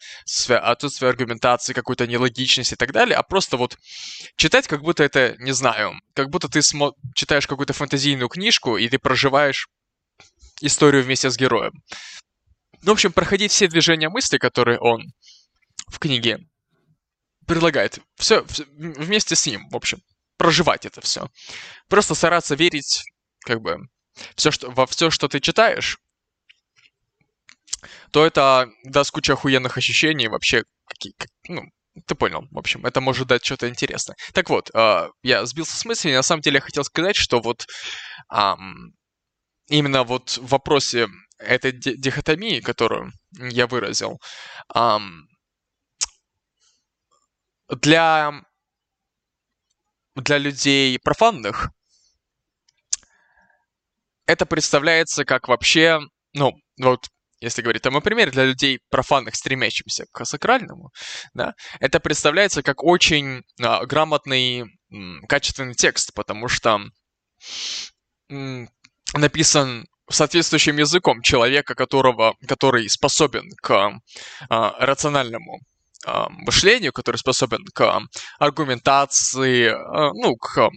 A: отсутствие аргументации, какую-то нелогичность и так далее, а просто вот читать, как будто это, не знаю, как будто ты смо- читаешь какую-то фантазийную книжку, и ты проживаешь историю вместе с героем. Ну, в общем, проходить все движения мысли, которые он в книге предлагает. Все вместе с ним, в общем, проживать это все. Просто стараться верить, как бы, все, что, во все, что ты читаешь, то это даст кучу охуенных ощущений вообще, какие, как, ну, ты понял, в общем, это может дать что-то интересное. Так вот, э, я сбился с мысли, на самом деле я хотел сказать, что вот э, именно вот в вопросе этой дихотомии, которую я выразил, э, для, для людей профанных это представляется как вообще, ну, вот если говорить там о примере для людей профанных, стремящихся к сакральному, да, это представляется как очень а, грамотный, м, качественный текст, потому что м, написан соответствующим языком человека, которого, который способен к а, рациональному а, мышлению, который способен к аргументации, а, ну, к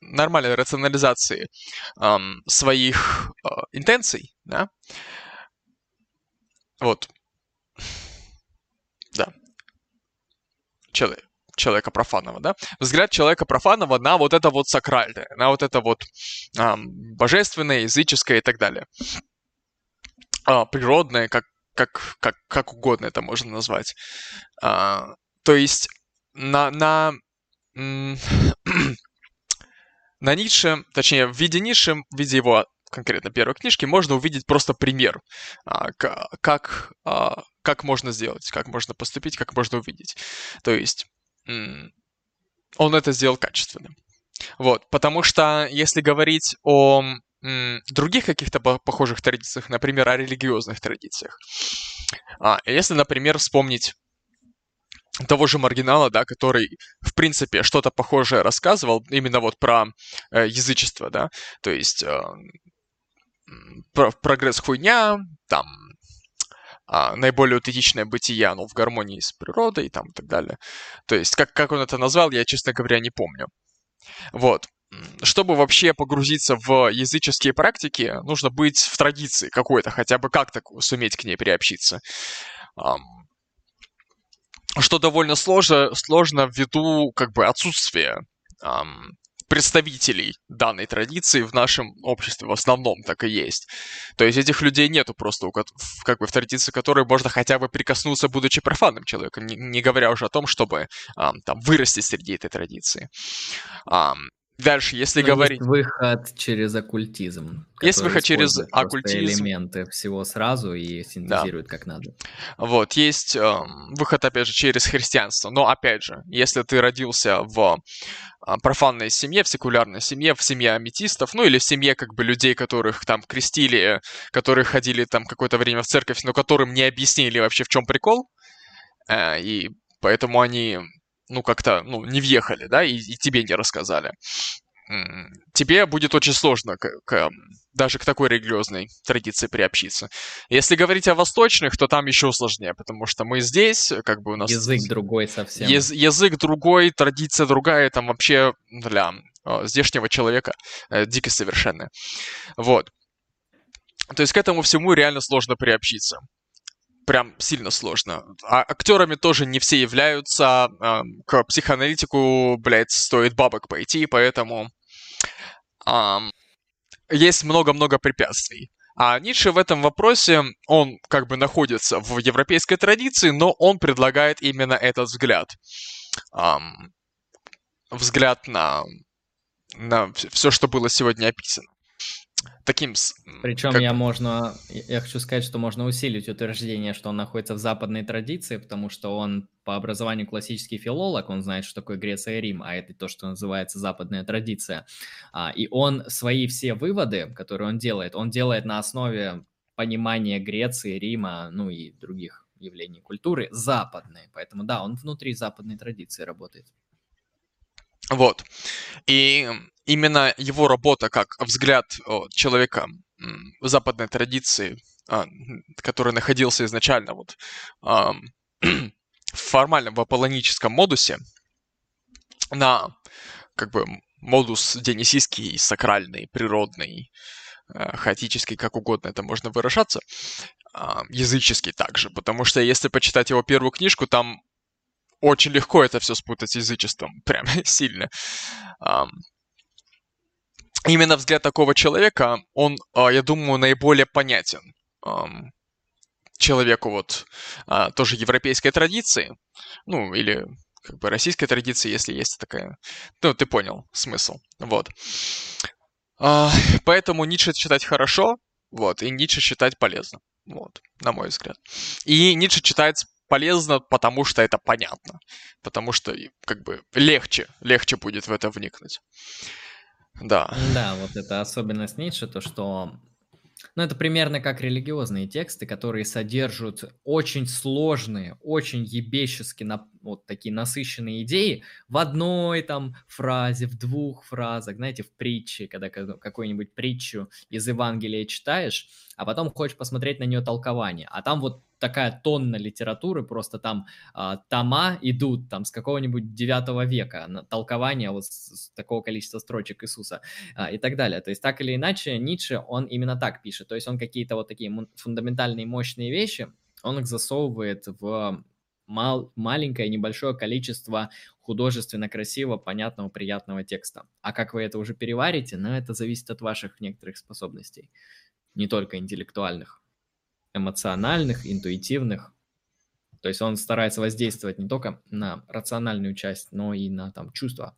A: нормальной рационализации а, своих а, интенций, да, вот, да, человек человека профанного, да, взгляд человека профанного на вот это вот сакральное, на вот это вот а, божественное, языческое и так далее. А, природное, как, как, как, как угодно это можно назвать. А, то есть на, на, на Ницше, точнее, в виде Ницше, в виде его конкретно первой книжки, можно увидеть просто пример, а, как, а, как можно сделать, как можно поступить, как можно увидеть. То есть он это сделал качественно. Вот, потому что если говорить о других каких-то похожих традициях, например, о религиозных традициях, а, если, например, вспомнить того же маргинала, да, который, в принципе, что-то похожее рассказывал, именно вот про э, язычество, да, то есть э, про прогресс хуйня, там, а, наиболее аутентичное бытие, оно в гармонии с природой там и так далее. То есть, как, как он это назвал, я, честно говоря, не помню. Вот. Чтобы вообще погрузиться в языческие практики, нужно быть в традиции какой-то, хотя бы как-то суметь к ней приобщиться. Что довольно сложно, сложно ввиду как бы отсутствия представителей данной традиции в нашем обществе в основном так и есть. То есть этих людей нету просто, как бы в традиции которой можно хотя бы прикоснуться, будучи профанным человеком, не, не говоря уже о том, чтобы там вырасти среди этой традиции. Дальше, если Но говорить...
B: Есть выход через оккультизм.
A: Есть выход через оккультизм.
B: элементы всего сразу и синтезирует да. как надо.
A: Вот, есть э, выход, опять же, через христианство. Но, опять же, если ты родился в э, профанной семье, в секулярной семье, в семье аметистов, ну или в семье как бы людей, которых там крестили, которые ходили там какое-то время в церковь, но которым не объяснили вообще в чем прикол, э, и поэтому они ну, как-то, ну, не въехали, да, и, и тебе не рассказали. Тебе будет очень сложно к, к, даже к такой религиозной традиции приобщиться. Если говорить о восточных, то там еще сложнее, потому что мы здесь, как бы у нас...
B: Язык другой совсем.
A: Яз, язык другой, традиция другая, там вообще для э, здешнего человека э, дико совершенно. Вот. То есть к этому всему реально сложно приобщиться прям сильно сложно. А актерами тоже не все являются. К психоаналитику, блядь, стоит бабок пойти, поэтому э, есть много-много препятствий. А Ницше в этом вопросе, он как бы находится в европейской традиции, но он предлагает именно этот взгляд. Эм, взгляд на, на все, что было сегодня описано таким...
B: Причем как... я можно, я хочу сказать, что можно усилить утверждение, что он находится в западной традиции, потому что он по образованию классический филолог, он знает, что такое Греция и Рим, а это то, что называется западная традиция. А, и он свои все выводы, которые он делает, он делает на основе понимания Греции, Рима, ну и других явлений культуры западной. Поэтому да, он внутри западной традиции работает.
A: Вот. И именно его работа как взгляд человека в западной традиции, а, который находился изначально вот в формальном аполлоническом модусе, на как бы модус дионисийский, сакральный, природный, э, хаотический, как угодно это можно выражаться, а, языческий также, потому что если почитать его первую книжку, там очень легко это все спутать с язычеством, прям сильно именно взгляд такого человека, он, а, я думаю, наиболее понятен человеку вот а, тоже европейской традиции, ну, или как бы российской традиции, если есть такая. Ну, ты понял смысл. Вот. А, поэтому Ницше читать хорошо, вот, и Ницше читать полезно. Вот, на мой взгляд. И Ницше читать полезно, потому что это понятно. Потому что, как бы, легче, легче будет в это вникнуть. Да.
B: Да, вот это особенность Ницше, то, что ну, это примерно как религиозные тексты, которые содержат очень сложные, очень ебещески на, вот такие насыщенные идеи в одной там фразе, в двух фразах, знаете, в притче, когда какую-нибудь притчу из Евангелия читаешь, а потом хочешь посмотреть на нее толкование, а там вот такая тонна литературы, просто там а, тома идут там с какого-нибудь 9 века, на толкование вот с, с такого количества строчек Иисуса а, и так далее. То есть так или иначе Ницше, он именно так пишет. То есть он какие-то вот такие фундаментальные мощные вещи, он их засовывает в мал, маленькое небольшое количество художественно красивого, понятного, приятного текста. А как вы это уже переварите, ну, это зависит от ваших некоторых способностей, не только интеллектуальных эмоциональных, интуитивных. То есть он старается воздействовать не только на рациональную часть, но и на там чувства.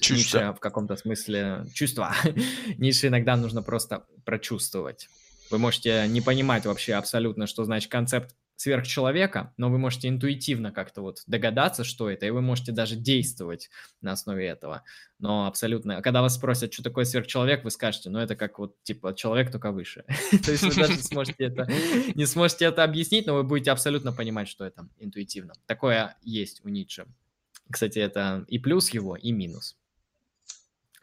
B: Чувства. Нише в каком-то смысле чувства. Нише иногда нужно просто прочувствовать. Вы можете не понимать вообще абсолютно, что значит концепт сверхчеловека, но вы можете интуитивно как-то вот догадаться, что это, и вы можете даже действовать на основе этого. Но абсолютно, когда вас спросят, что такое сверхчеловек, вы скажете, ну это как вот типа человек только выше. То есть вы даже сможете это, не сможете это объяснить, но вы будете абсолютно понимать, что это интуитивно. Такое есть у Ницше. Кстати, это и плюс его, и минус.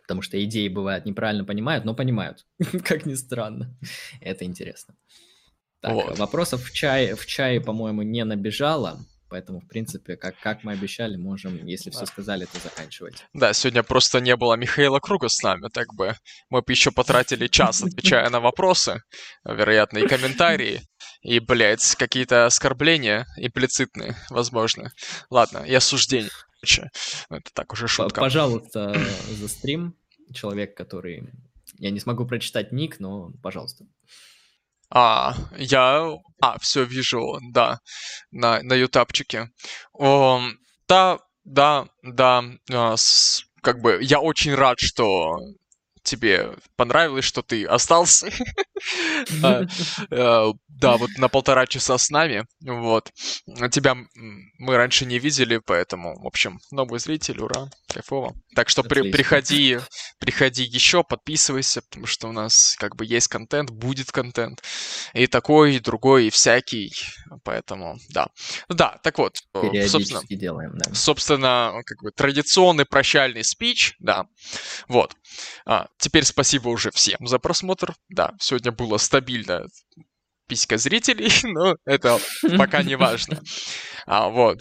B: Потому что идеи бывают неправильно понимают, но понимают, как ни странно. Это интересно. Так, вот. вопросов в чае, в чае, по-моему, не набежало. Поэтому, в принципе, как, как мы обещали, можем, если да. все сказали, то заканчивать.
A: Да, сегодня просто не было Михаила Круга с нами, так бы мы бы еще потратили час, отвечая на вопросы, вероятно, и комментарии, и, блядь, какие-то оскорбления имплицитные, возможно. Ладно, и осуждение. Ну, это так уже шутка.
B: Пожалуйста, за стрим. Человек, который... Я не смогу прочитать ник, но пожалуйста.
A: А, я... А, все вижу, да, на, на ютапчике. О, да, да, да, с, как бы я очень рад, что тебе понравилось, что ты остался. А, э, да, вот на полтора часа с нами. Вот. Тебя мы раньше не видели, поэтому, в общем, новый зритель, ура, кайфово. Так что при, приходи, приходи еще, подписывайся, потому что у нас как бы есть контент, будет контент. И такой, и другой, и всякий. Поэтому, да. Да, так вот.
B: Э, собственно, делаем, да.
A: Собственно, как бы традиционный прощальный спич, да. Вот. А, теперь спасибо уже всем за просмотр. Да, сегодня было стабильно писька зрителей, но это пока не важно. А, вот.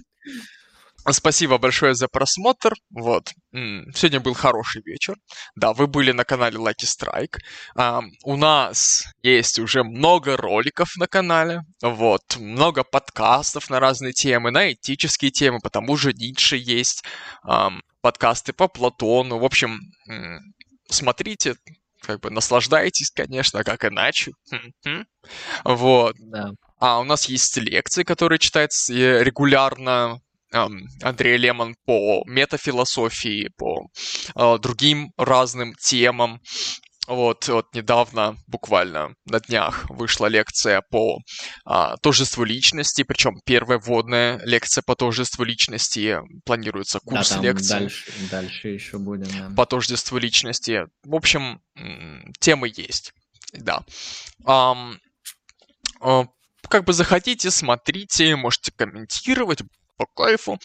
A: Спасибо большое за просмотр. Вот. Сегодня был хороший вечер. Да, вы были на канале Lucky Strike. А, у нас есть уже много роликов на канале. Вот. Много подкастов на разные темы, на этические темы. Потому же Ницше есть. А, подкасты по Платону. В общем, смотрите, как бы наслаждайтесь, конечно, как иначе. Вот. Да. А у нас есть лекции, которые читаются э, регулярно. Андрей Лемон по метафилософии, по э, другим разным темам. Вот, вот недавно, буквально на днях, вышла лекция по а, тождеству личности, причем первая вводная лекция по тождеству личности, планируется курс да, лекций.
B: Дальше, дальше еще будем. Да.
A: По тождеству личности. В общем, темы есть, да. Uh, как бы заходите, смотрите, можете комментировать, по кайфу.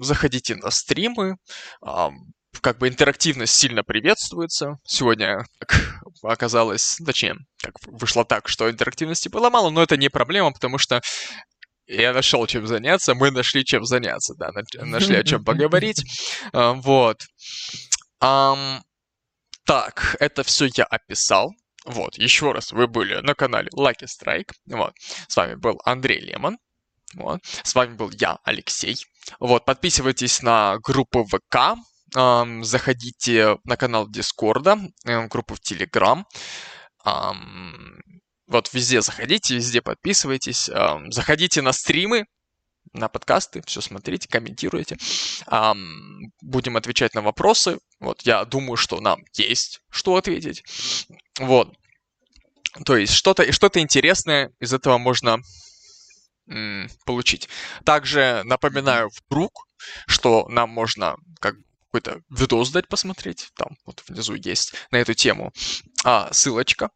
A: Заходите на стримы, как бы интерактивность сильно приветствуется. Сегодня, как оказалось, точнее, как вышло так, что интерактивности было мало, но это не проблема, потому что я нашел чем заняться, мы нашли чем заняться, да, нашли о чем поговорить. А, вот. Так, это все я описал. Вот, еще раз, вы были на канале Lucky Strike. Вот, с вами был Андрей Лемон. Вот, с вами был я, Алексей. Вот, подписывайтесь на группу ВК, заходите на канал Дискорда, э, группу в Телеграм. Вот везде заходите, везде подписывайтесь. Заходите на стримы, на подкасты, все смотрите, комментируйте. Будем отвечать на вопросы. Вот я думаю, что нам есть что ответить. Вот. То есть что-то что интересное из этого можно получить. Также напоминаю вдруг, что нам можно как какой-то видос дать посмотреть, там вот внизу есть на эту тему а, ссылочка,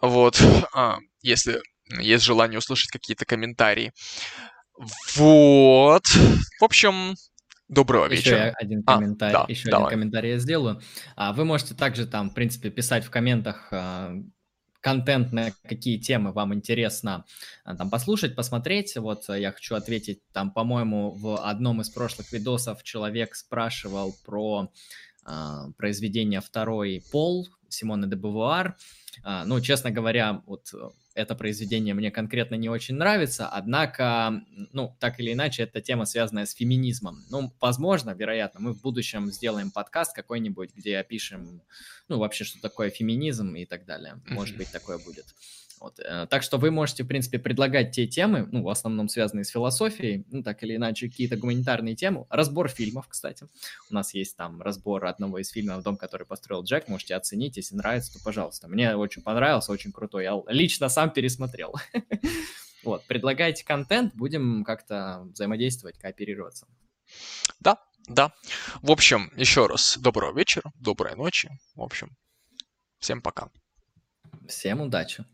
A: вот, а, если есть желание услышать какие-то комментарии. Вот, в общем, Доброго
B: Еще
A: вечера.
B: я один
A: А,
B: комментарий,
A: да,
B: еще один
A: давай.
B: комментарий я сделаю. А, Вы можете также там, в принципе, писать в комментах а, контент, на какие темы вам интересно а, там послушать, посмотреть. Вот а, я хочу ответить, там, по-моему, в одном из прошлых видосов человек спрашивал про а, произведение «Второй пол» Симона де Бувуар. А, Ну, честно говоря, вот э, это произведение мне конкретно не очень нравится, однако, ну, так или иначе, это тема, связанная с феминизмом. Ну, возможно, вероятно, мы в будущем сделаем подкаст какой-нибудь, где опишем, ну, вообще, что такое феминизм и так далее. Может быть, такое будет. Вот. э, Так что вы можете, в принципе, предлагать те темы, ну, в основном связанные с философией, ну, так или иначе, какие-то гуманитарные темы. Разбор фильмов, кстати. У нас есть там разбор одного из фильмов «Дом, который построил Джек». Можете оценить, если нравится, то пожалуйста. Мне очень понравился, очень крутой. Я лично сам пересмотрел. Вот, предлагайте контент, будем как-то взаимодействовать, кооперироваться.
A: Да, да. В общем, еще раз, доброго вечера, доброй ночи. В общем, всем пока.
B: Всем удачи!